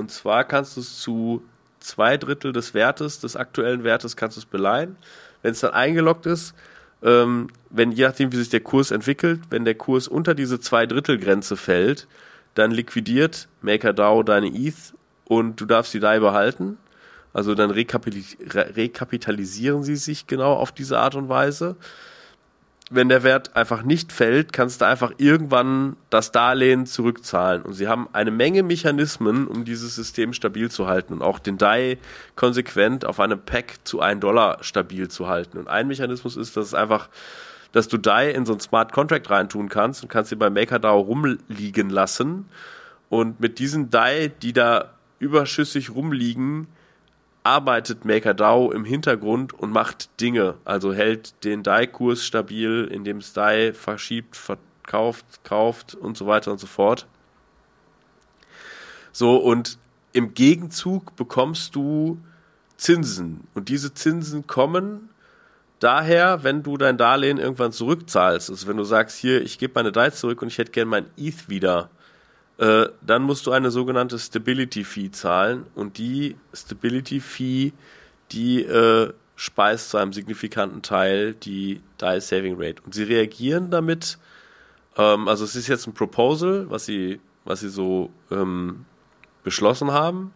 und zwar kannst du es zu zwei Drittel des Wertes, des aktuellen Wertes, kannst du es beleihen. Wenn es dann eingeloggt ist, ähm, wenn je nachdem, wie sich der Kurs entwickelt, wenn der Kurs unter diese zwei Drittel Grenze fällt, dann liquidiert MakerDAO deine ETH und du darfst die DAI behalten. Also dann rekapitalisieren sie sich genau auf diese Art und Weise wenn der Wert einfach nicht fällt, kannst du einfach irgendwann das Darlehen zurückzahlen. Und sie haben eine Menge Mechanismen, um dieses System stabil zu halten und auch den DAI konsequent auf einem Pack zu 1 Dollar stabil zu halten. Und ein Mechanismus ist, dass es einfach, dass du DAI in so ein Smart Contract reintun kannst und kannst sie bei MakerDAO rumliegen lassen. Und mit diesen DAI, die da überschüssig rumliegen, arbeitet MakerDAO im Hintergrund und macht Dinge. Also hält den DAI-Kurs stabil, indem es DAI verschiebt, verkauft, kauft und so weiter und so fort. So, und im Gegenzug bekommst du Zinsen. Und diese Zinsen kommen daher, wenn du dein Darlehen irgendwann zurückzahlst. Also wenn du sagst, hier, ich gebe meine DAI zurück und ich hätte gern mein ETH wieder äh, dann musst du eine sogenannte Stability Fee zahlen und die Stability Fee, die äh, speist zu einem signifikanten Teil die Die Saving Rate. Und sie reagieren damit, ähm, also es ist jetzt ein Proposal, was sie, was sie so ähm, beschlossen haben,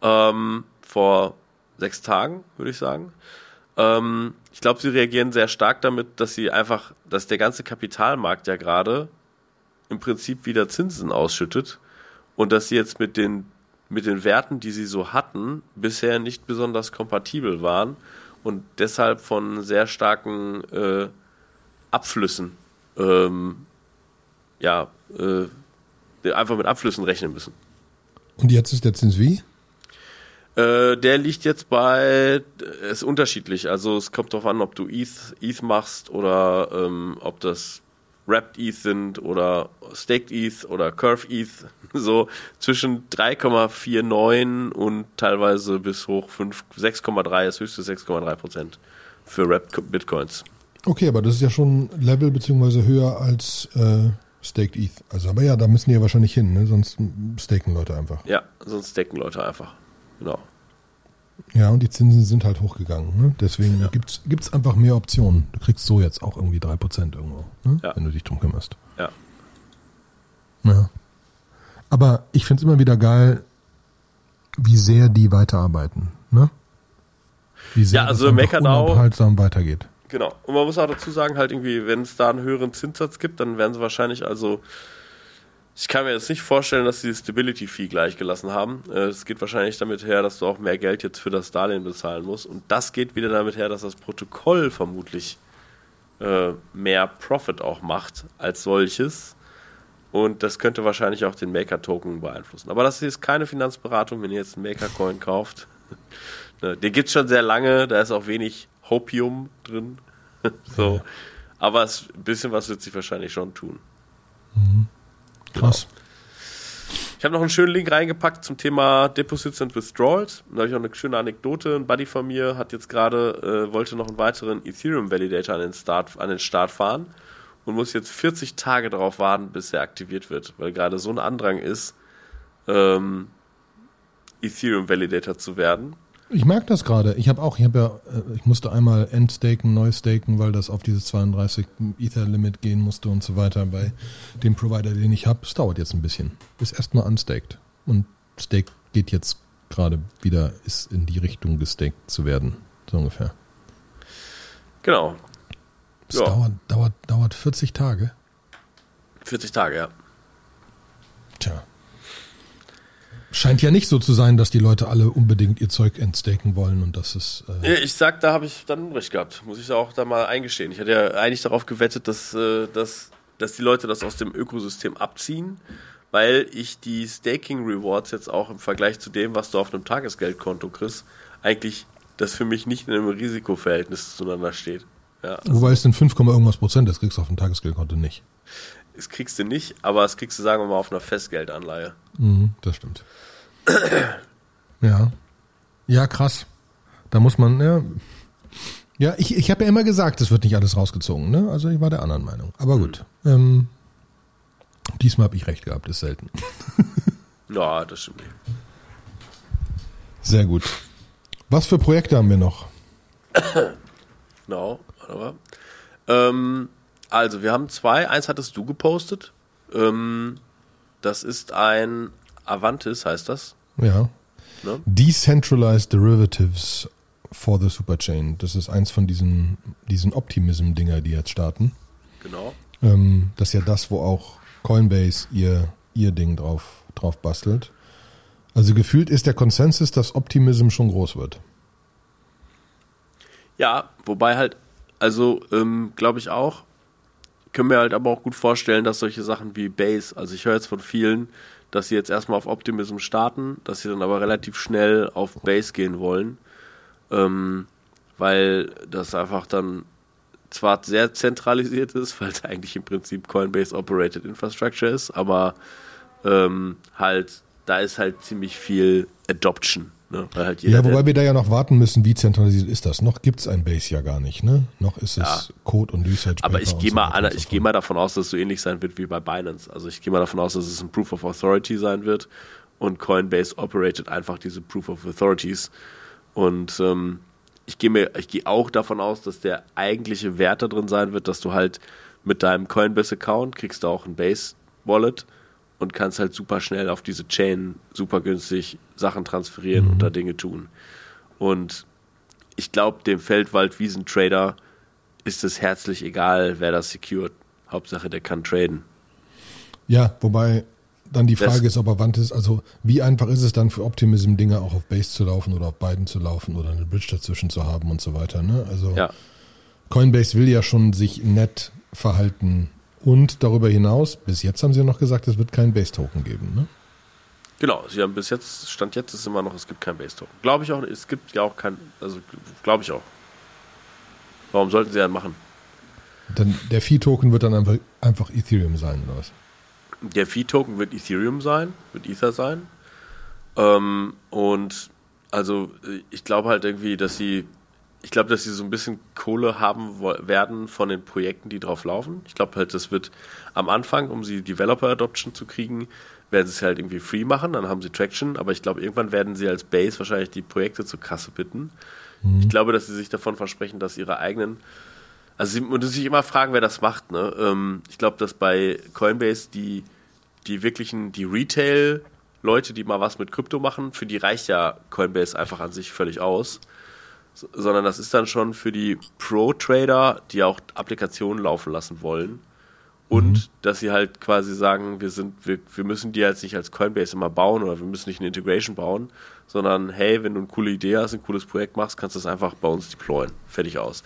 ähm, vor sechs Tagen, würde ich sagen. Ähm, ich glaube, sie reagieren sehr stark damit, dass sie einfach, dass der ganze Kapitalmarkt ja gerade im Prinzip wieder Zinsen ausschüttet und dass sie jetzt mit den, mit den Werten, die sie so hatten, bisher nicht besonders kompatibel waren und deshalb von sehr starken äh, Abflüssen, ähm, ja, äh, einfach mit Abflüssen rechnen müssen. Und jetzt ist der Zins wie? Äh, der liegt jetzt bei, ist unterschiedlich. Also es kommt darauf an, ob du ETH, ETH machst oder ähm, ob das Wrapped ETH sind oder Staked ETH oder Curve ETH, [laughs] so zwischen 3,49 und teilweise bis hoch 6,3, das höchste 6,3 Prozent für Wrapped Bitcoins. Okay, aber das ist ja schon Level beziehungsweise höher als äh, Staked ETH. Also, aber ja, da müssen die ja wahrscheinlich hin, ne? sonst staken Leute einfach. Ja, sonst staken Leute einfach. Genau. Ja, und die Zinsen sind halt hochgegangen. Ne? Deswegen ja. gibt es einfach mehr Optionen. Du kriegst so jetzt auch irgendwie 3% irgendwo, ne? ja. wenn du dich drum kümmerst. Ja. Ja. Aber ich finde es immer wieder geil, wie sehr die weiterarbeiten. Ne? Wie sehr ja, also Meckernau weitergeht. Genau. Und man muss auch dazu sagen, halt irgendwie, wenn es da einen höheren Zinssatz gibt, dann werden sie wahrscheinlich also ich kann mir jetzt nicht vorstellen, dass sie die Stability Fee gleichgelassen haben. Äh, es geht wahrscheinlich damit her, dass du auch mehr Geld jetzt für das Darlehen bezahlen musst. Und das geht wieder damit her, dass das Protokoll vermutlich äh, mehr Profit auch macht als solches. Und das könnte wahrscheinlich auch den Maker-Token beeinflussen. Aber das ist keine Finanzberatung, wenn ihr jetzt einen Maker-Coin kauft. [laughs] Ne, den gibt es schon sehr lange, da ist auch wenig Hopium drin. [laughs] so. Aber es, ein bisschen was wird sich wahrscheinlich schon tun. Mhm. Krass. Genau. Ich habe noch einen schönen Link reingepackt zum Thema Deposits and Withdrawals. Da habe ich noch eine schöne Anekdote. Ein Buddy von mir hat jetzt gerade, äh, wollte noch einen weiteren Ethereum Validator an den, Start, an den Start fahren und muss jetzt 40 Tage darauf warten, bis er aktiviert wird, weil gerade so ein Andrang ist, ähm, Ethereum Validator zu werden. Ich merke das gerade. Ich habe auch, ich habe ja, äh, ich musste einmal endstaken, neu staken, weil das auf dieses 32 Ether-Limit gehen musste und so weiter bei dem Provider, den ich habe. Es dauert jetzt ein bisschen. Ist erstmal unstaked. Und Stake geht jetzt gerade wieder, ist in die Richtung gestaked zu werden. So ungefähr. Genau. Es ja. dauert, dauert, dauert 40 Tage. 40 Tage, ja. Tja. Scheint ja nicht so zu sein, dass die Leute alle unbedingt ihr Zeug entstaken wollen und das ist. Äh ich sag, da habe ich dann recht gehabt. Muss ich auch da mal eingestehen. Ich hatte ja eigentlich darauf gewettet, dass, äh, dass, dass die Leute das aus dem Ökosystem abziehen, weil ich die Staking Rewards jetzt auch im Vergleich zu dem, was du auf einem Tagesgeldkonto kriegst, eigentlich das für mich nicht in einem Risikoverhältnis zueinander steht. Ja, also Wobei es denn 5, irgendwas Prozent, das kriegst du auf dem Tagesgeldkonto nicht. Das kriegst du nicht, aber das kriegst du, sagen wir mal, auf einer Festgeldanleihe. Mhm, das stimmt. [clears throat] ja. Ja, krass. Da muss man, ja. Ja, ich, ich habe ja immer gesagt, es wird nicht alles rausgezogen, ne? Also ich war der anderen Meinung. Aber gut. Mhm. Ähm, diesmal habe ich recht gehabt, ist selten. [laughs] ja, das stimmt. Sehr gut. Was für Projekte haben wir noch? [coughs] Genau, aber. Ähm, also, wir haben zwei. Eins hattest du gepostet. Ähm, das ist ein Avantis, heißt das. Ja. Ne? Decentralized Derivatives for the Superchain. Das ist eins von diesen, diesen Optimism-Dinger, die jetzt starten. Genau. Ähm, das ist ja das, wo auch Coinbase ihr, ihr Ding drauf, drauf bastelt. Also gefühlt ist der Konsensus, dass Optimism schon groß wird. Ja, wobei halt, also ähm, glaube ich auch, können wir halt aber auch gut vorstellen, dass solche Sachen wie Base, also ich höre jetzt von vielen, dass sie jetzt erstmal auf Optimism starten, dass sie dann aber relativ schnell auf Base gehen wollen, ähm, weil das einfach dann zwar sehr zentralisiert ist, [laughs] weil es eigentlich im Prinzip Coinbase Operated Infrastructure ist, aber ähm, halt, da ist halt ziemlich viel Adoption Ne? Halt ja, wobei wir da ja noch warten müssen, wie zentralisiert ist das. Noch gibt es ein Base ja gar nicht, ne? Noch ist es ja. Code und Research. Aber ich gehe so mal, ich mal davon aus, dass es so ähnlich sein wird wie bei Binance. Also ich gehe mal davon aus, dass es ein Proof of Authority sein wird und Coinbase operated einfach diese Proof of Authorities. Und ähm, ich gehe mir, ich gehe auch davon aus, dass der eigentliche Wert da drin sein wird, dass du halt mit deinem Coinbase-Account kriegst du auch ein Base-Wallet und kannst halt super schnell auf diese Chain super günstig Sachen transferieren mhm. und da Dinge tun. Und ich glaube, dem Feldwald-Wiesentrader ist es herzlich egal, wer das secured. Hauptsache, der kann traden. Ja, wobei dann die Frage das, ist, ob er wandt ist, also wie einfach ist es dann für Optimism Dinge auch auf Base zu laufen oder auf beiden zu laufen oder eine Bridge dazwischen zu haben und so weiter. Ne? Also ja. Coinbase will ja schon sich nett verhalten und darüber hinaus, bis jetzt haben sie noch gesagt, es wird keinen Base-Token geben, ne? Genau, sie haben bis jetzt, Stand jetzt ist immer noch, es gibt keinen Base-Token. Glaube ich auch, es gibt ja auch kein, also glaube ich auch. Warum sollten sie dann machen? Dann, der Fee-Token wird dann einfach, einfach Ethereum sein, oder was? Der Fee-Token wird Ethereum sein, wird Ether sein. Ähm, und also ich glaube halt irgendwie, dass sie ich glaube, dass sie so ein bisschen Kohle haben werden von den Projekten, die drauf laufen. Ich glaube halt, das wird am Anfang, um sie Developer Adoption zu kriegen, werden sie es halt irgendwie free machen, dann haben sie Traction, aber ich glaube, irgendwann werden sie als Base wahrscheinlich die Projekte zur Kasse bitten. Mhm. Ich glaube, dass sie sich davon versprechen, dass ihre eigenen also sie müssen sich immer fragen, wer das macht. Ne? Ähm, ich glaube, dass bei Coinbase die, die wirklichen, die Retail-Leute, die mal was mit Krypto machen, für die reicht ja Coinbase einfach an sich völlig aus sondern das ist dann schon für die Pro-Trader, die auch Applikationen laufen lassen wollen. Und mhm. dass sie halt quasi sagen, wir sind, wir, wir müssen die jetzt nicht als Coinbase immer bauen oder wir müssen nicht eine Integration bauen, sondern hey, wenn du eine coole Idee hast, ein cooles Projekt machst, kannst du es einfach bei uns deployen. Fertig aus.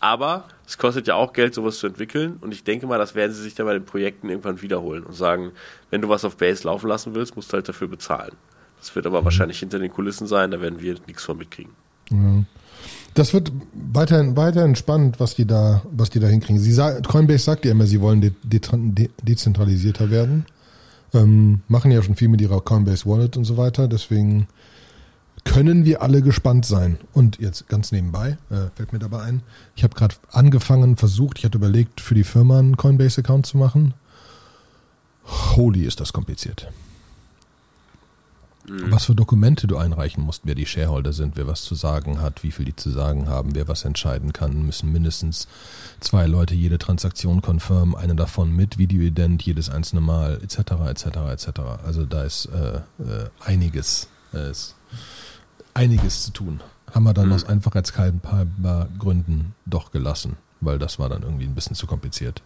Aber es kostet ja auch Geld, sowas zu entwickeln. Und ich denke mal, das werden sie sich dann bei den Projekten irgendwann wiederholen und sagen, wenn du was auf Base laufen lassen willst, musst du halt dafür bezahlen. Das wird aber mhm. wahrscheinlich hinter den Kulissen sein, da werden wir nichts von mitkriegen. Ja. Das wird weiterhin, weiterhin spannend, was die da, was die da hinkriegen. Sie sagt, Coinbase sagt ja immer, sie wollen de, de, dezentralisierter werden. Ähm, machen ja schon viel mit ihrer Coinbase Wallet und so weiter. Deswegen können wir alle gespannt sein. Und jetzt ganz nebenbei, äh, fällt mir dabei ein, ich habe gerade angefangen, versucht, ich hatte überlegt, für die Firma einen Coinbase-Account zu machen. Holy ist das kompliziert. Mhm. Was für Dokumente du einreichen musst, wer die Shareholder sind, wer was zu sagen hat, wie viel die zu sagen haben, wer was entscheiden kann, müssen mindestens zwei Leute jede Transaktion confirm, eine davon mit Videoident jedes einzelne Mal, etc., etc., etc. Also da ist äh, äh, einiges, äh, ist einiges zu tun. Haben wir dann mhm. aus einfachheitshalber Gründen doch gelassen, weil das war dann irgendwie ein bisschen zu kompliziert.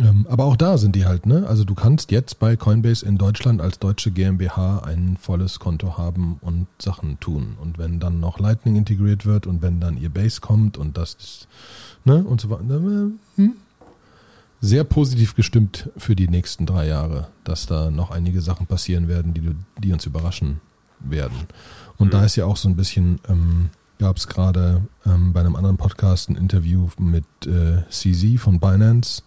Ähm, aber auch da sind die halt, ne? Also du kannst jetzt bei Coinbase in Deutschland als deutsche GmbH ein volles Konto haben und Sachen tun. Und wenn dann noch Lightning integriert wird und wenn dann ihr Base kommt und das, ne? Und so weiter. Hm? Sehr positiv gestimmt für die nächsten drei Jahre, dass da noch einige Sachen passieren werden, die, die uns überraschen werden. Und mhm. da ist ja auch so ein bisschen, ähm, gab es gerade ähm, bei einem anderen Podcast ein Interview mit äh, CZ von Binance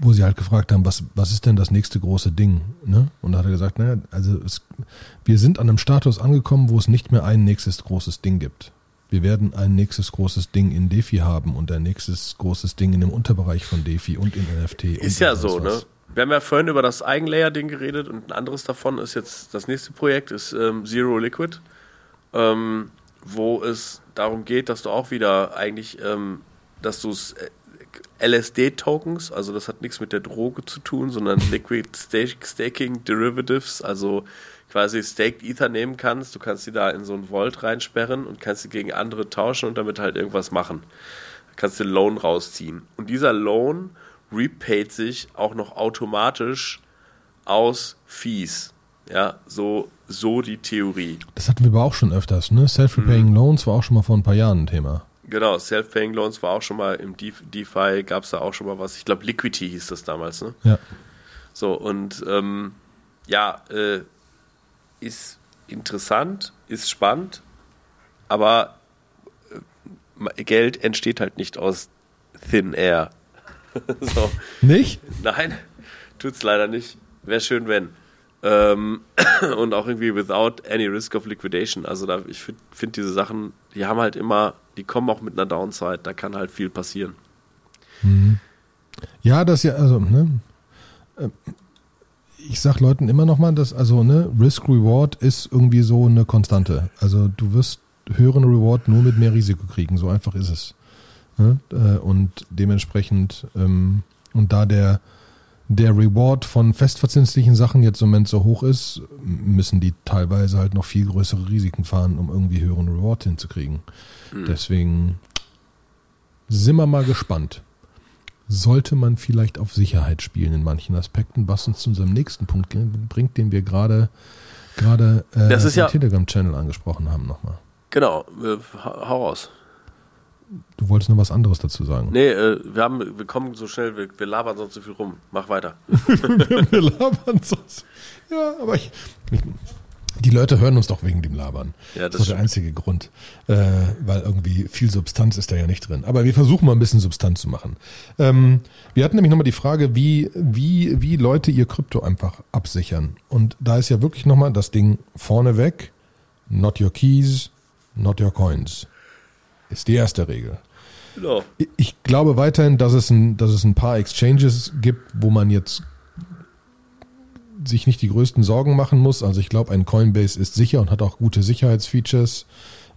wo sie halt gefragt haben, was, was ist denn das nächste große Ding? Ne? Und da hat er gesagt, naja, also es, wir sind an einem Status angekommen, wo es nicht mehr ein nächstes großes Ding gibt. Wir werden ein nächstes großes Ding in DeFi haben und ein nächstes großes Ding in dem Unterbereich von DeFi und in NFT. Ist ja so, ne? was. ne? Wir haben ja vorhin über das Eigenlayer-Ding geredet und ein anderes davon ist jetzt, das nächste Projekt ist ähm, Zero Liquid, ähm, wo es darum geht, dass du auch wieder eigentlich, ähm, dass du es äh, LSD-Tokens, also das hat nichts mit der Droge zu tun, sondern [laughs] Liquid Staking Derivatives, also quasi Staked Ether nehmen kannst. Du kannst die da in so ein Vault reinsperren und kannst sie gegen andere tauschen und damit halt irgendwas machen. Du kannst den Loan rausziehen. Und dieser Loan repayt sich auch noch automatisch aus Fees. Ja, so, so die Theorie. Das hatten wir aber auch schon öfters, ne? Self-repaying mhm. Loans war auch schon mal vor ein paar Jahren ein Thema. Genau, Self-Paying Loans war auch schon mal im DeFi, gab es da auch schon mal was. Ich glaube, Liquidity hieß das damals, ne? Ja. So, und ähm, ja, äh, ist interessant, ist spannend, aber äh, Geld entsteht halt nicht aus Thin Air. [laughs] so. Nicht? Nein, tut's leider nicht. Wäre schön, wenn. Ähm, [clears throat] und auch irgendwie without any risk of liquidation. Also da, ich finde find diese Sachen, die haben halt immer, die kommen auch mit einer Downside, da kann halt viel passieren. Mhm. Ja, das ja, also, ne, äh, ich sag Leuten immer nochmal, dass, also, ne, Risk-Reward ist irgendwie so eine Konstante. Also du wirst höheren Reward nur mit mehr Risiko kriegen, so einfach ist es. Ne? Äh, und dementsprechend, ähm, und da der der Reward von festverzinslichen Sachen jetzt im Moment so hoch ist, müssen die teilweise halt noch viel größere Risiken fahren, um irgendwie höheren Reward hinzukriegen. Mhm. Deswegen sind wir mal gespannt. Sollte man vielleicht auf Sicherheit spielen in manchen Aspekten, was uns zu unserem nächsten Punkt bringt, den wir gerade gerade äh, im ja, Telegram-Channel angesprochen haben nochmal. Genau, äh, hau raus. Du wolltest noch was anderes dazu sagen. Nee, äh, wir, haben, wir kommen so schnell, wir, wir labern sonst so viel rum. Mach weiter. [laughs] wir labern sonst. Ja, aber ich, ich, die Leute hören uns doch wegen dem Labern. Ja, das, das ist der einzige Grund. Äh, weil irgendwie viel Substanz ist da ja nicht drin. Aber wir versuchen mal ein bisschen Substanz zu machen. Ähm, wir hatten nämlich nochmal die Frage, wie, wie, wie Leute ihr Krypto einfach absichern. Und da ist ja wirklich nochmal das Ding vorneweg, not your keys, not your coins. Ist die erste Regel. Genau. Ich glaube weiterhin, dass es, ein, dass es ein paar Exchanges gibt, wo man jetzt sich nicht die größten Sorgen machen muss. Also ich glaube, ein Coinbase ist sicher und hat auch gute Sicherheitsfeatures.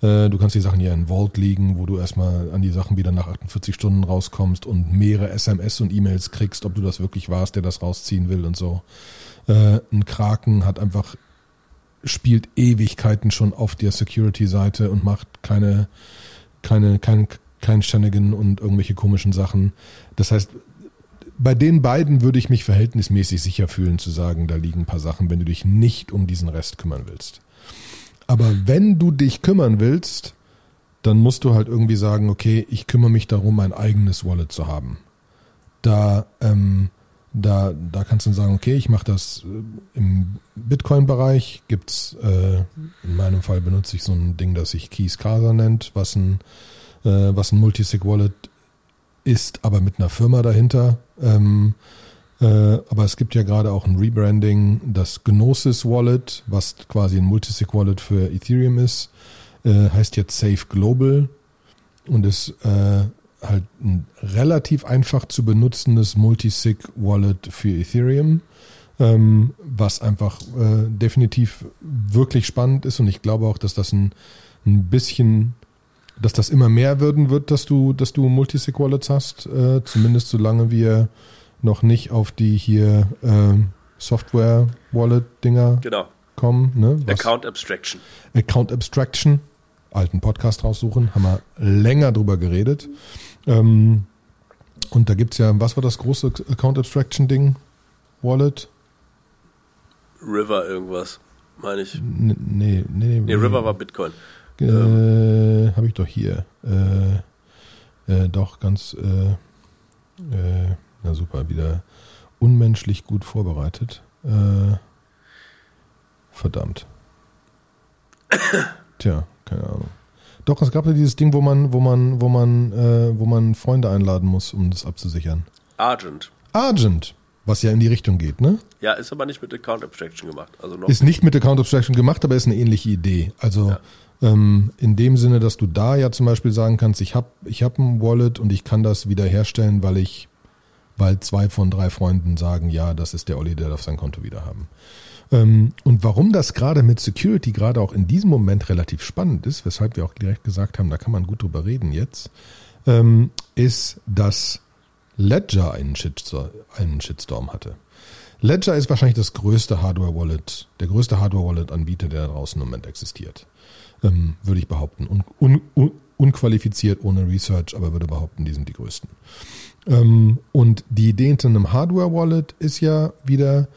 Äh, du kannst die Sachen hier in Vault liegen, wo du erstmal an die Sachen wieder nach 48 Stunden rauskommst und mehrere SMS und E-Mails kriegst, ob du das wirklich warst, der das rausziehen will und so. Äh, ein Kraken hat einfach, spielt Ewigkeiten schon auf der Security-Seite und macht keine, keine, kein, Shenanigan und irgendwelche komischen Sachen. Das heißt, bei den beiden würde ich mich verhältnismäßig sicher fühlen zu sagen, da liegen ein paar Sachen, wenn du dich nicht um diesen Rest kümmern willst. Aber wenn du dich kümmern willst, dann musst du halt irgendwie sagen, okay, ich kümmere mich darum, ein eigenes Wallet zu haben. Da, ähm, da, da kannst du sagen, okay, ich mache das äh, im Bitcoin-Bereich. Gibt's, äh, in meinem Fall benutze ich so ein Ding, das sich Keys Casa nennt, was ein, äh, was ein Multisig-Wallet ist, aber mit einer Firma dahinter. Ähm, äh, aber es gibt ja gerade auch ein Rebranding, das Gnosis Wallet, was quasi ein Multisig-Wallet für Ethereum ist, äh, heißt jetzt Safe Global und ist äh, halt ein relativ einfach zu benutzendes Multisig-Wallet für Ethereum, ähm, was einfach äh, definitiv wirklich spannend ist und ich glaube auch, dass das ein, ein bisschen dass das immer mehr werden wird, dass du, dass du Multisig-Wallets hast, äh, zumindest solange wir noch nicht auf die hier äh, Software-Wallet-Dinger Genau. kommen. Ne? Was- Account Abstraction. Account Abstraction, alten Podcast raussuchen, haben wir länger drüber geredet. Ähm, und da gibt's ja, was war das große Account Abstraction Ding? Wallet? River irgendwas, meine ich. N nee, nee, Nee, River war Bitcoin. Äh, Habe ich doch hier. Äh, äh, doch, ganz, äh, äh, na super, wieder unmenschlich gut vorbereitet. Äh, verdammt. [coughs] Tja, keine Ahnung. Doch, es gab ja dieses Ding, wo man, wo man, wo man, äh, wo man Freunde einladen muss, um das abzusichern. Argent. Argent, was ja in die Richtung geht, ne? Ja, ist aber nicht mit Account Abstraction gemacht. Also noch. Ist nicht mit Account Abstraction gemacht, aber ist eine ähnliche Idee. Also ähm, in dem Sinne, dass du da ja zum Beispiel sagen kannst, ich habe ich hab ein Wallet und ich kann das wiederherstellen, weil ich, weil zwei von drei Freunden sagen, ja, das ist der Olli, der darf sein Konto wieder haben. Ähm, und warum das gerade mit Security gerade auch in diesem Moment relativ spannend ist, weshalb wir auch direkt gesagt haben, da kann man gut drüber reden jetzt, ähm, ist, dass Ledger einen Shitstorm, hatte. Ledger ist wahrscheinlich das größte Hardware-Wallet, der größte Hardware-Wallet-Anbieter, der da draußen im Moment existiert. Ähm, würde ich behaupten. Un, un, un, unqualifiziert, ohne Research, aber würde behaupten, die sind die größten. Und die Idee hinter einem Hardware-Wallet ist ja wieder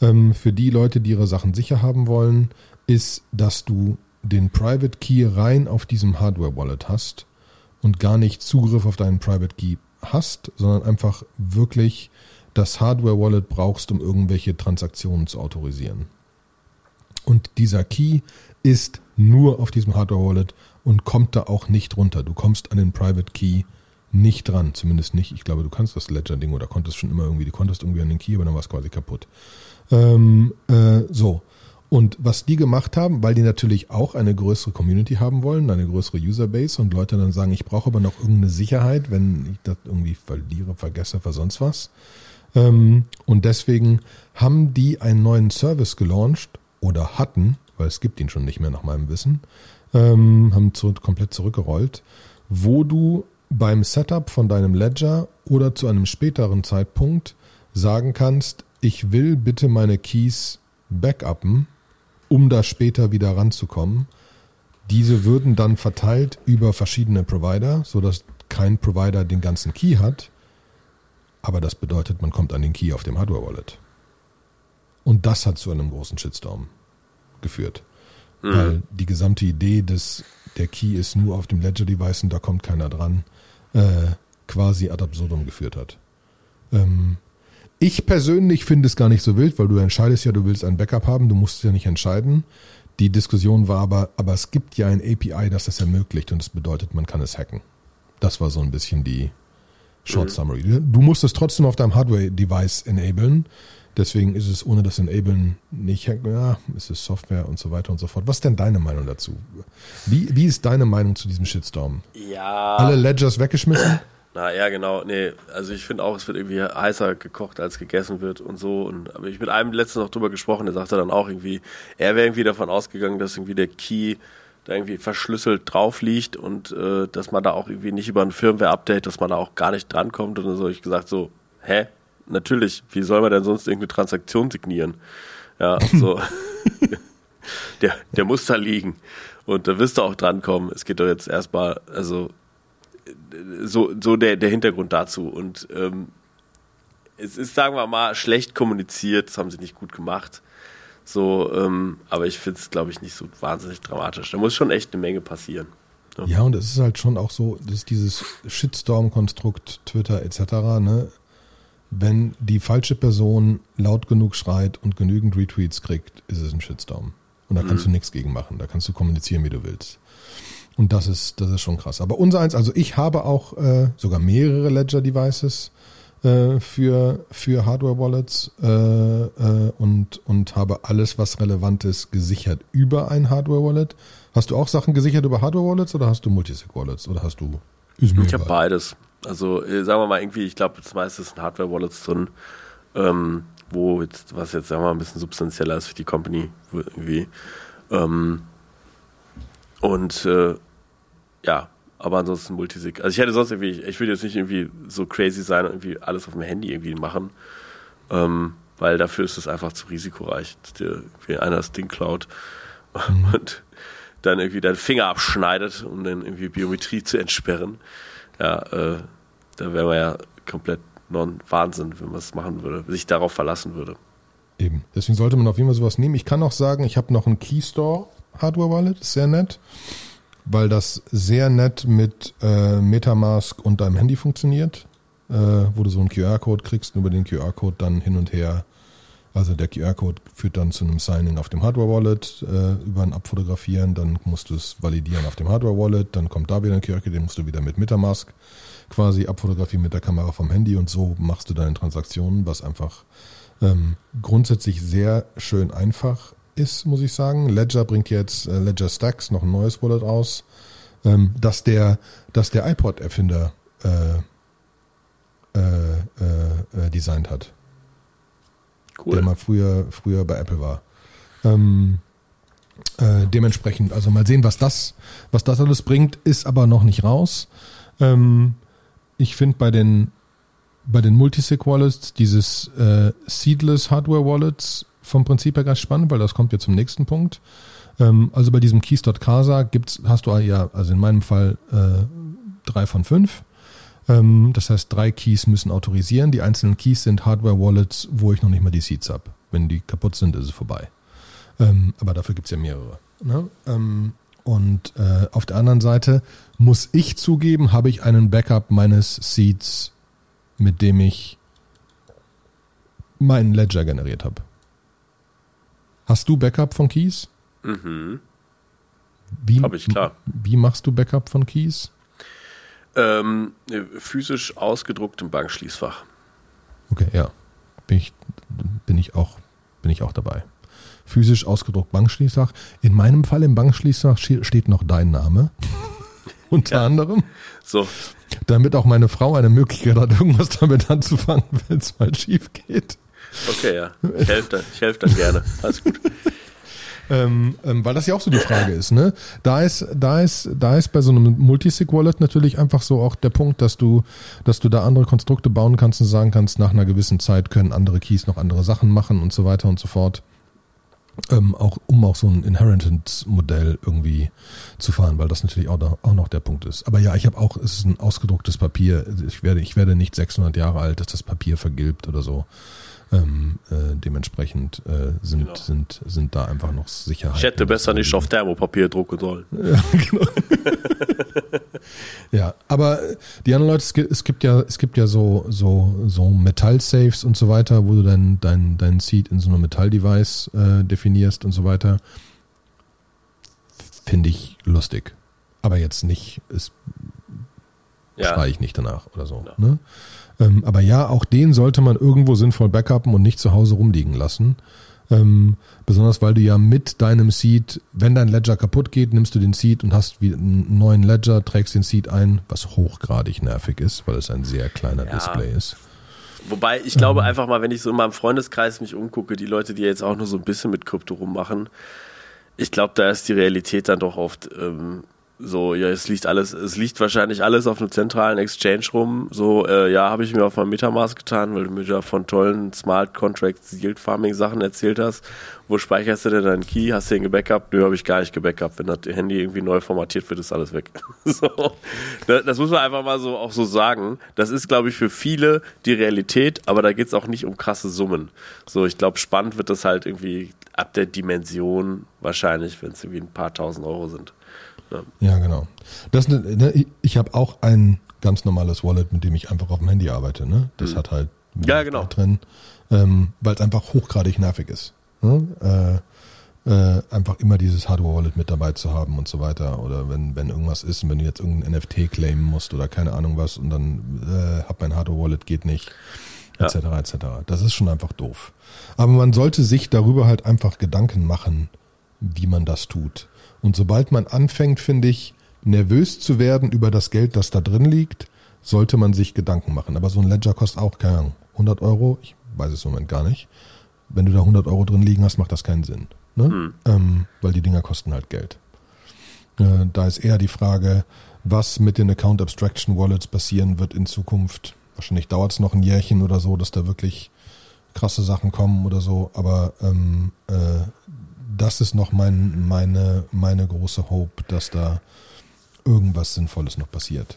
ähm, für die Leute, die ihre Sachen sicher haben wollen, ist, dass du den Private Key rein auf diesem Hardware-Wallet hast und gar nicht Zugriff auf deinen Private Key hast, sondern einfach wirklich das Hardware-Wallet brauchst, um irgendwelche Transaktionen zu autorisieren. Und dieser Key ist nur auf diesem Hardware-Wallet und kommt da auch nicht runter. Du kommst an den Private Key nicht dran, zumindest nicht. Ich glaube, du kannst das Ledger-Ding oder konntest schon immer irgendwie, du konntest irgendwie an den Key, aber dann war es quasi kaputt. Ähm, äh, so. Und was die gemacht haben, weil die natürlich auch eine größere Community haben wollen, eine größere Userbase und Leute dann sagen, ich brauche aber noch irgendeine Sicherheit, wenn ich das irgendwie verliere, vergesse, ver sonst was. Ähm, und deswegen haben die einen neuen Service gelauncht oder hatten, weil es gibt ihn schon nicht mehr nach meinem Wissen, ähm, haben zu, komplett zurückgerollt, wo du beim Setup von deinem Ledger oder zu einem späteren Zeitpunkt sagen kannst, ich will bitte meine Keys backuppen, um da später wieder ranzukommen. Diese würden dann verteilt über verschiedene Provider, sodass kein Provider den ganzen Key hat. Aber das bedeutet, man kommt an den Key auf dem Hardware-Wallet. Und das hat zu einem großen Shitstorm geführt. Weil die gesamte Idee des, der Key ist nur auf dem Ledger-Device und da kommt keiner dran, äh, quasi ad absurdum geführt hat. Ähm, ich persönlich finde es gar nicht so wild, weil du entscheidest ja, du willst ein Backup haben, du musst es ja nicht entscheiden. Die Diskussion war aber, aber es gibt ja ein API, das das ermöglicht und das bedeutet, man kann es hacken. Das war so ein bisschen die Short Summary. Du musst es trotzdem auf deinem Hardware-Device enablen, Deswegen ist es ohne das Enablen nicht, ja, es ist Software und so weiter und so fort. Was ist denn deine Meinung dazu? Wie, wie ist deine Meinung zu diesem Shitstorm? Ja. Alle Ledgers weggeschmissen? Na ja, genau. Nee, also ich finde auch, es wird irgendwie heißer gekocht, als gegessen wird und so. Und aber ich mit einem letztens noch drüber gesprochen, der sagte dann auch irgendwie, er wäre irgendwie davon ausgegangen, dass irgendwie der Key da irgendwie verschlüsselt drauf liegt und äh, dass man da auch irgendwie nicht über ein Firmware-Update, dass man da auch gar nicht drankommt und so. Ich gesagt so, hä? Natürlich, wie soll man denn sonst irgendeine Transaktion signieren? Ja, so. [laughs] der, der muss da liegen. Und da wirst du auch drankommen. Es geht doch jetzt erstmal, also so, so der, der Hintergrund dazu. Und ähm, es ist, sagen wir mal, schlecht kommuniziert, das haben sie nicht gut gemacht. So, ähm, aber ich finde es, glaube ich, nicht so wahnsinnig dramatisch. Da muss schon echt eine Menge passieren. Ja, ja und es ist halt schon auch so, dass dieses Shitstorm-Konstrukt, Twitter etc., ne, wenn die falsche Person laut genug schreit und genügend Retweets kriegt, ist es ein Shitstorm. Und da kannst mhm. du nichts gegen machen. Da kannst du kommunizieren, wie du willst. Und das ist, das ist schon krass. Aber unser eins, also ich habe auch äh, sogar mehrere Ledger-Devices äh, für, für Hardware-Wallets äh, äh, und, und habe alles, was relevant ist, gesichert über ein Hardware-Wallet. Hast du auch Sachen gesichert über Hardware-Wallets oder hast du Multisig-Wallets oder hast du? ich habe beides. Also äh, sagen wir mal irgendwie, ich glaube, das meiste sind Hardware-Wallets drin, ähm, wo jetzt, was jetzt sagen wir mal ein bisschen substanzieller ist für die Company irgendwie. Ähm, und äh, ja, aber ansonsten Multisig. Also ich hätte sonst irgendwie, ich würde jetzt nicht irgendwie so crazy sein und irgendwie alles auf dem Handy irgendwie machen. Ähm, weil dafür ist es einfach zu risikoreich, dass dir irgendwie einer das Ding klaut mhm. und dann irgendwie deinen Finger abschneidet, um dann irgendwie Biometrie zu entsperren. Ja, äh, da wäre man ja komplett non-Wahnsinn, wenn man es machen würde, sich darauf verlassen würde. Eben. Deswegen sollte man auf jeden Fall sowas nehmen. Ich kann auch sagen, ich habe noch einen Keystore Hardware Wallet, sehr nett weil das sehr nett mit äh, Metamask und deinem Handy funktioniert, äh, wo du so einen QR-Code kriegst und über den QR-Code dann hin und her. Also der QR-Code führt dann zu einem Signing auf dem Hardware-Wallet, äh, über ein Abfotografieren, dann musst du es validieren auf dem Hardware-Wallet, dann kommt da wieder ein QR-Code, den musst du wieder mit Metamask quasi abfotografieren mit der Kamera vom Handy und so machst du deine Transaktionen, was einfach ähm, grundsätzlich sehr schön einfach ist, muss ich sagen. Ledger bringt jetzt äh, Ledger Stacks noch ein neues Wallet raus, ähm, dass der, dass der iPod-Erfinder äh, äh, äh, äh, designt hat. Cool. Der mal früher, früher bei Apple war. Ähm, äh, dementsprechend, also mal sehen, was das, was das alles bringt, ist aber noch nicht raus. Ähm, ich finde bei den bei den Multisig Wallets dieses äh, Seedless Hardware Wallets vom Prinzip her ganz spannend, weil das kommt jetzt zum nächsten Punkt. Ähm, also bei diesem Keys.casa gibt's, hast du ja, also in meinem Fall äh, drei von fünf. Ähm, das heißt, drei Keys müssen autorisieren. Die einzelnen Keys sind Hardware-Wallets, wo ich noch nicht mal die Seeds habe. Wenn die kaputt sind, ist es vorbei. Ähm, aber dafür gibt's ja mehrere. Ne? Ähm, und äh, auf der anderen Seite muss ich zugeben, habe ich einen Backup meines Seeds, mit dem ich meinen Ledger generiert habe. Hast du Backup von Keys? Mhm. Wie, Habe ich, klar. Wie machst du Backup von Keys? Ähm, physisch ausgedruckt im Bankschließfach. Okay, ja. Bin ich, bin ich, auch, bin ich auch dabei. Physisch ausgedruckt Bankschließfach. In meinem Fall im Bankschließfach steht noch dein Name. [laughs] Unter ja. anderem. So. Damit auch meine Frau eine Möglichkeit hat, irgendwas damit anzufangen, [laughs] wenn es mal schief geht. Okay, ja. Ich helfe dann, helf dann gerne. Alles gut. Ähm, ähm, weil das ja auch so die Frage ist, ne? Da ist, da ist, da ist bei so einem Multisig-Wallet natürlich einfach so auch der Punkt, dass du, dass du da andere Konstrukte bauen kannst und sagen kannst, nach einer gewissen Zeit können andere Keys noch andere Sachen machen und so weiter und so fort. Ähm, auch um auch so ein Inheritance-Modell irgendwie zu fahren, weil das natürlich auch, da, auch noch der Punkt ist. Aber ja, ich habe auch, es ist ein ausgedrucktes Papier. Ich werde, ich werde nicht 600 Jahre alt, dass das Papier vergilbt oder so. Ähm, äh, dementsprechend äh, sind, genau. sind, sind da einfach noch Sicherheiten. Ich hätte besser nicht auf Thermopapier drucken sollen. [laughs] Ja, genau. [laughs] ja, aber die anderen Leute, es gibt, es ja, es gibt ja so, so, so Metall-Safes und so weiter, wo du dein, dein, dein Seed in so einem Metall-Device äh, definierst und so weiter. Finde ich lustig. Aber jetzt nicht, ist ja. schrei ich nicht danach oder so. Ja. Ne? Ähm, aber ja, auch den sollte man irgendwo sinnvoll backuppen und nicht zu Hause rumliegen lassen. Ähm, besonders weil du ja mit deinem Seed, wenn dein Ledger kaputt geht, nimmst du den Seed und hast wieder einen neuen Ledger, trägst den Seed ein, was hochgradig nervig ist, weil es ein sehr kleiner ja. Display ist. Wobei ich glaube ähm. einfach mal, wenn ich so in meinem Freundeskreis mich umgucke, die Leute, die jetzt auch nur so ein bisschen mit Krypto rummachen, ich glaube, da ist die Realität dann doch oft ähm, so, ja, es liegt alles, es liegt wahrscheinlich alles auf einem zentralen Exchange rum. So, äh, ja, habe ich mir auf meinem Metamask getan, weil du mir da von tollen Smart Contracts Yield Farming Sachen erzählt hast. Wo speicherst du denn deinen Key? Hast du den gebackupt? Nö, habe ich gar nicht gebackupt. Wenn das Handy irgendwie neu formatiert wird, ist alles weg. [laughs] so, das muss man einfach mal so auch so sagen. Das ist, glaube ich, für viele die Realität, aber da geht es auch nicht um krasse Summen. So, ich glaube, spannend wird das halt irgendwie ab der Dimension wahrscheinlich, wenn es irgendwie ein paar tausend Euro sind. Ja, ja genau. Das, ne, ich habe auch ein ganz normales Wallet, mit dem ich einfach auf dem Handy arbeite. Ne? Das mhm. hat halt ja, genau. drin, ähm, weil es einfach hochgradig nervig ist. Ne? Äh, äh, einfach immer dieses Hardware-Wallet mit dabei zu haben und so weiter. Oder wenn, wenn irgendwas ist und wenn du jetzt irgendein NFT claimen musst oder keine Ahnung was und dann äh, hab mein Hardware-Wallet, geht nicht, ja. etc. etc. Das ist schon einfach doof. Aber man sollte sich darüber halt einfach Gedanken machen, wie man das tut. Und sobald man anfängt, finde ich, nervös zu werden über das Geld, das da drin liegt, sollte man sich Gedanken machen. Aber so ein Ledger kostet auch, keine Ahnung, 100 Euro? Ich weiß es im Moment gar nicht. Wenn du da 100 Euro drin liegen hast, macht das keinen Sinn. Ne? Hm. Ähm, weil die Dinger kosten halt Geld. Äh, da ist eher die Frage, was mit den Account Abstraction Wallets passieren wird in Zukunft. Wahrscheinlich dauert es noch ein Jährchen oder so, dass da wirklich krasse Sachen kommen oder so. Aber ähm, äh, das ist noch mein, meine, meine große Hope, dass da irgendwas Sinnvolles noch passiert.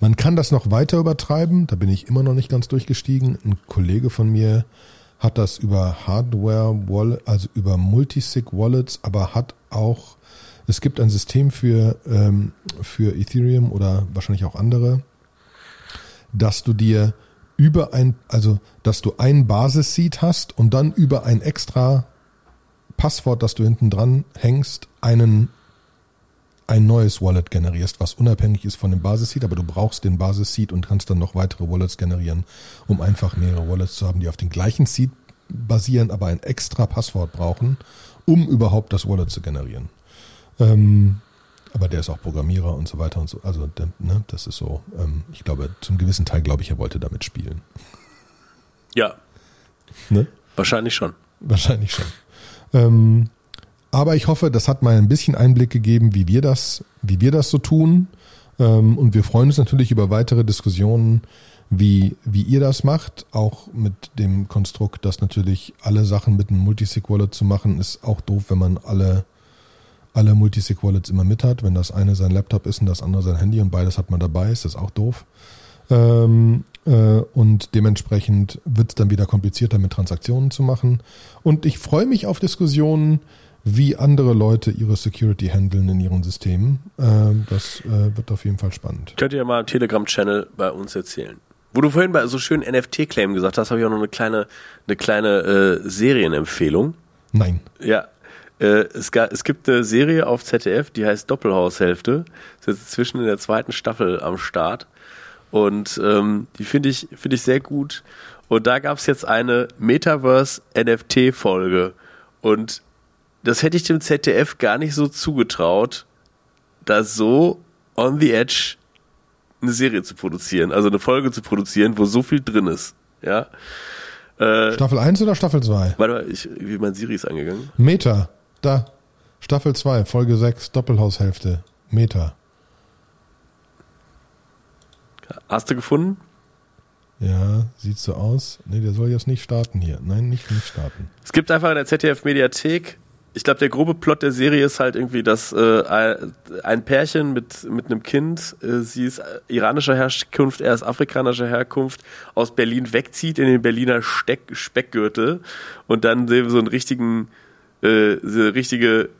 Man kann das noch weiter übertreiben, da bin ich immer noch nicht ganz durchgestiegen. Ein Kollege von mir hat das über Hardware, Wallet, also über Multisig Wallets, aber hat auch, es gibt ein System für, ähm, für Ethereum oder wahrscheinlich auch andere, dass du dir über ein, also dass du ein Basis-Seed hast und dann über ein extra Passwort, das du hinten dran hängst, einen ein neues Wallet generierst, was unabhängig ist von dem Basis-Seed, aber du brauchst den Basis-Seed und kannst dann noch weitere Wallets generieren, um einfach mehrere Wallets zu haben, die auf den gleichen Seed basieren, aber ein extra Passwort brauchen, um überhaupt das Wallet zu generieren. Ähm, aber der ist auch Programmierer und so weiter und so. Also, ne, das ist so. Ähm, ich glaube, zum gewissen Teil glaube ich, er wollte damit spielen. Ja. Ne? Wahrscheinlich schon. Wahrscheinlich schon. Ähm, aber ich hoffe, das hat mal ein bisschen Einblick gegeben, wie wir das, wie wir das so tun. Ähm, und wir freuen uns natürlich über weitere Diskussionen, wie, wie ihr das macht. Auch mit dem Konstrukt, dass natürlich alle Sachen mit einem Multisig-Wallet zu machen, ist auch doof, wenn man alle, alle Multisig-Wallets immer mit hat. Wenn das eine sein Laptop ist und das andere sein Handy und beides hat man dabei, ist das auch doof. Ähm, äh, und dementsprechend wird es dann wieder komplizierter mit Transaktionen zu machen. Und ich freue mich auf Diskussionen, wie andere Leute ihre Security handeln in ihren Systemen. Äh, das äh, wird auf jeden Fall spannend. Könnt ihr mal im Telegram-Channel bei uns erzählen. Wo du vorhin bei so schön NFT-Claim gesagt hast, habe ich auch noch eine kleine, eine kleine äh, Serienempfehlung. Nein. Ja, äh, es, gab, es, gibt eine Serie auf ZDF, die heißt Doppelhaushälfte. Ist jetzt zwischen in der zweiten Staffel am Start. Und ähm, die finde ich, finde ich sehr gut. Und da gab es jetzt eine Metaverse-NFT-Folge. Und das hätte ich dem ZDF gar nicht so zugetraut, da so on the edge eine Serie zu produzieren, also eine Folge zu produzieren, wo so viel drin ist. Ja. Äh, Staffel 1 oder Staffel 2? Warte mal, ich, wie mein Siri ist angegangen. Meta, da. Staffel 2, Folge 6, Doppelhaushälfte. Meta. Hast du gefunden? Ja, sieht so aus. Nee, der soll jetzt nicht starten hier. Nein, nicht, nicht starten. Es gibt einfach in der ZDF-Mediathek, ich glaube, der grobe Plot der Serie ist halt irgendwie, dass äh, ein Pärchen mit, mit einem Kind, äh, sie ist iranischer Herkunft, er ist afrikanischer Herkunft, aus Berlin wegzieht in den Berliner Steck, Speckgürtel und dann sehen wir so einen richtigen, äh, so eine richtige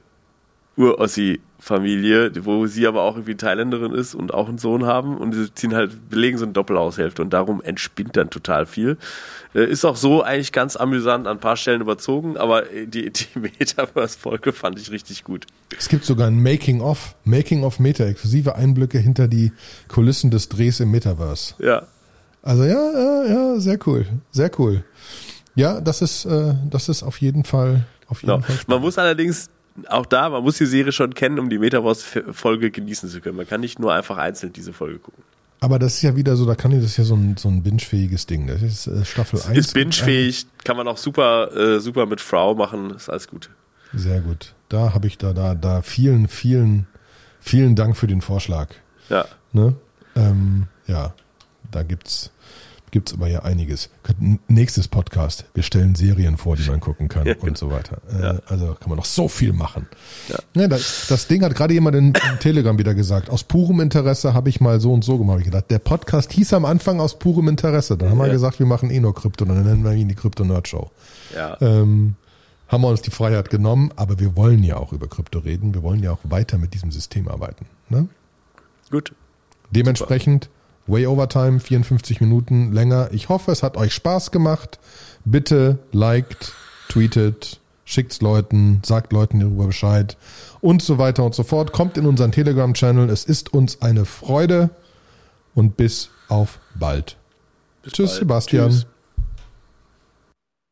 Urossi-Familie, wo sie aber auch irgendwie Thailänderin ist und auch einen Sohn haben und sie ziehen halt, belegen so eine Doppelhaushälfte und darum entspinnt dann total viel. Äh, ist auch so eigentlich ganz amüsant, an ein paar Stellen überzogen, aber die, die [laughs] Metaverse-Folge fand ich richtig gut. Es gibt sogar ein Making-of, Making-of Meta, exklusive Einblicke hinter die Kulissen des Drehs im Metaverse. Ja. Also ja, ja, ja, sehr cool, sehr cool. Ja, das ist, äh, das ist auf jeden Fall, auf jeden Genau. Fall. Man muss allerdings auch da, man muss die Serie schon kennen, um die Metaverse-Folge genießen zu können. Man kann nicht nur einfach einzeln diese Folge gucken. Aber das ist ja wieder so, da kann ich, das ist ja so ein, so ein binge-fähiges Ding. Das ist äh, Staffel 1. Ist binge-fähig, kann man auch super, äh, super mit Frau machen, ist alles gut. Sehr gut. Da habe ich da, da, da vielen, vielen, vielen Dank für den Vorschlag. Ja. Ne? Ähm, ja, da gibt's gibt's aber ja einiges. Nächstes Podcast. Wir stellen Serien vor, die man gucken kann [laughs] und so weiter. Äh, Ja. Also kann man noch so viel machen. Ja. Ne, das, das Ding hat gerade jemand in, in Telegram wieder gesagt. Aus purem Interesse habe ich mal so und so gemacht. Ich gedacht, der Podcast hieß am Anfang aus purem Interesse. Dann haben wir Ja. gesagt, wir machen eh nur Krypto. Dann nennen wir ihn die Krypto-Nerd-Show. Ja. Ähm, haben wir uns die Freiheit genommen, aber wir wollen ja auch über Krypto reden. Wir wollen ja auch weiter mit diesem System arbeiten. Ne? Gut. Dementsprechend Way Overtime, 54 Minuten länger. Ich hoffe, es hat euch Spaß gemacht. Bitte liked, tweetet, schickt's Leuten, sagt Leuten darüber Bescheid und so weiter und so fort. Kommt in unseren Telegram-Channel. Es ist uns eine Freude und bis auf bald. Bis Tschüss, bald. Sebastian. Tschüss.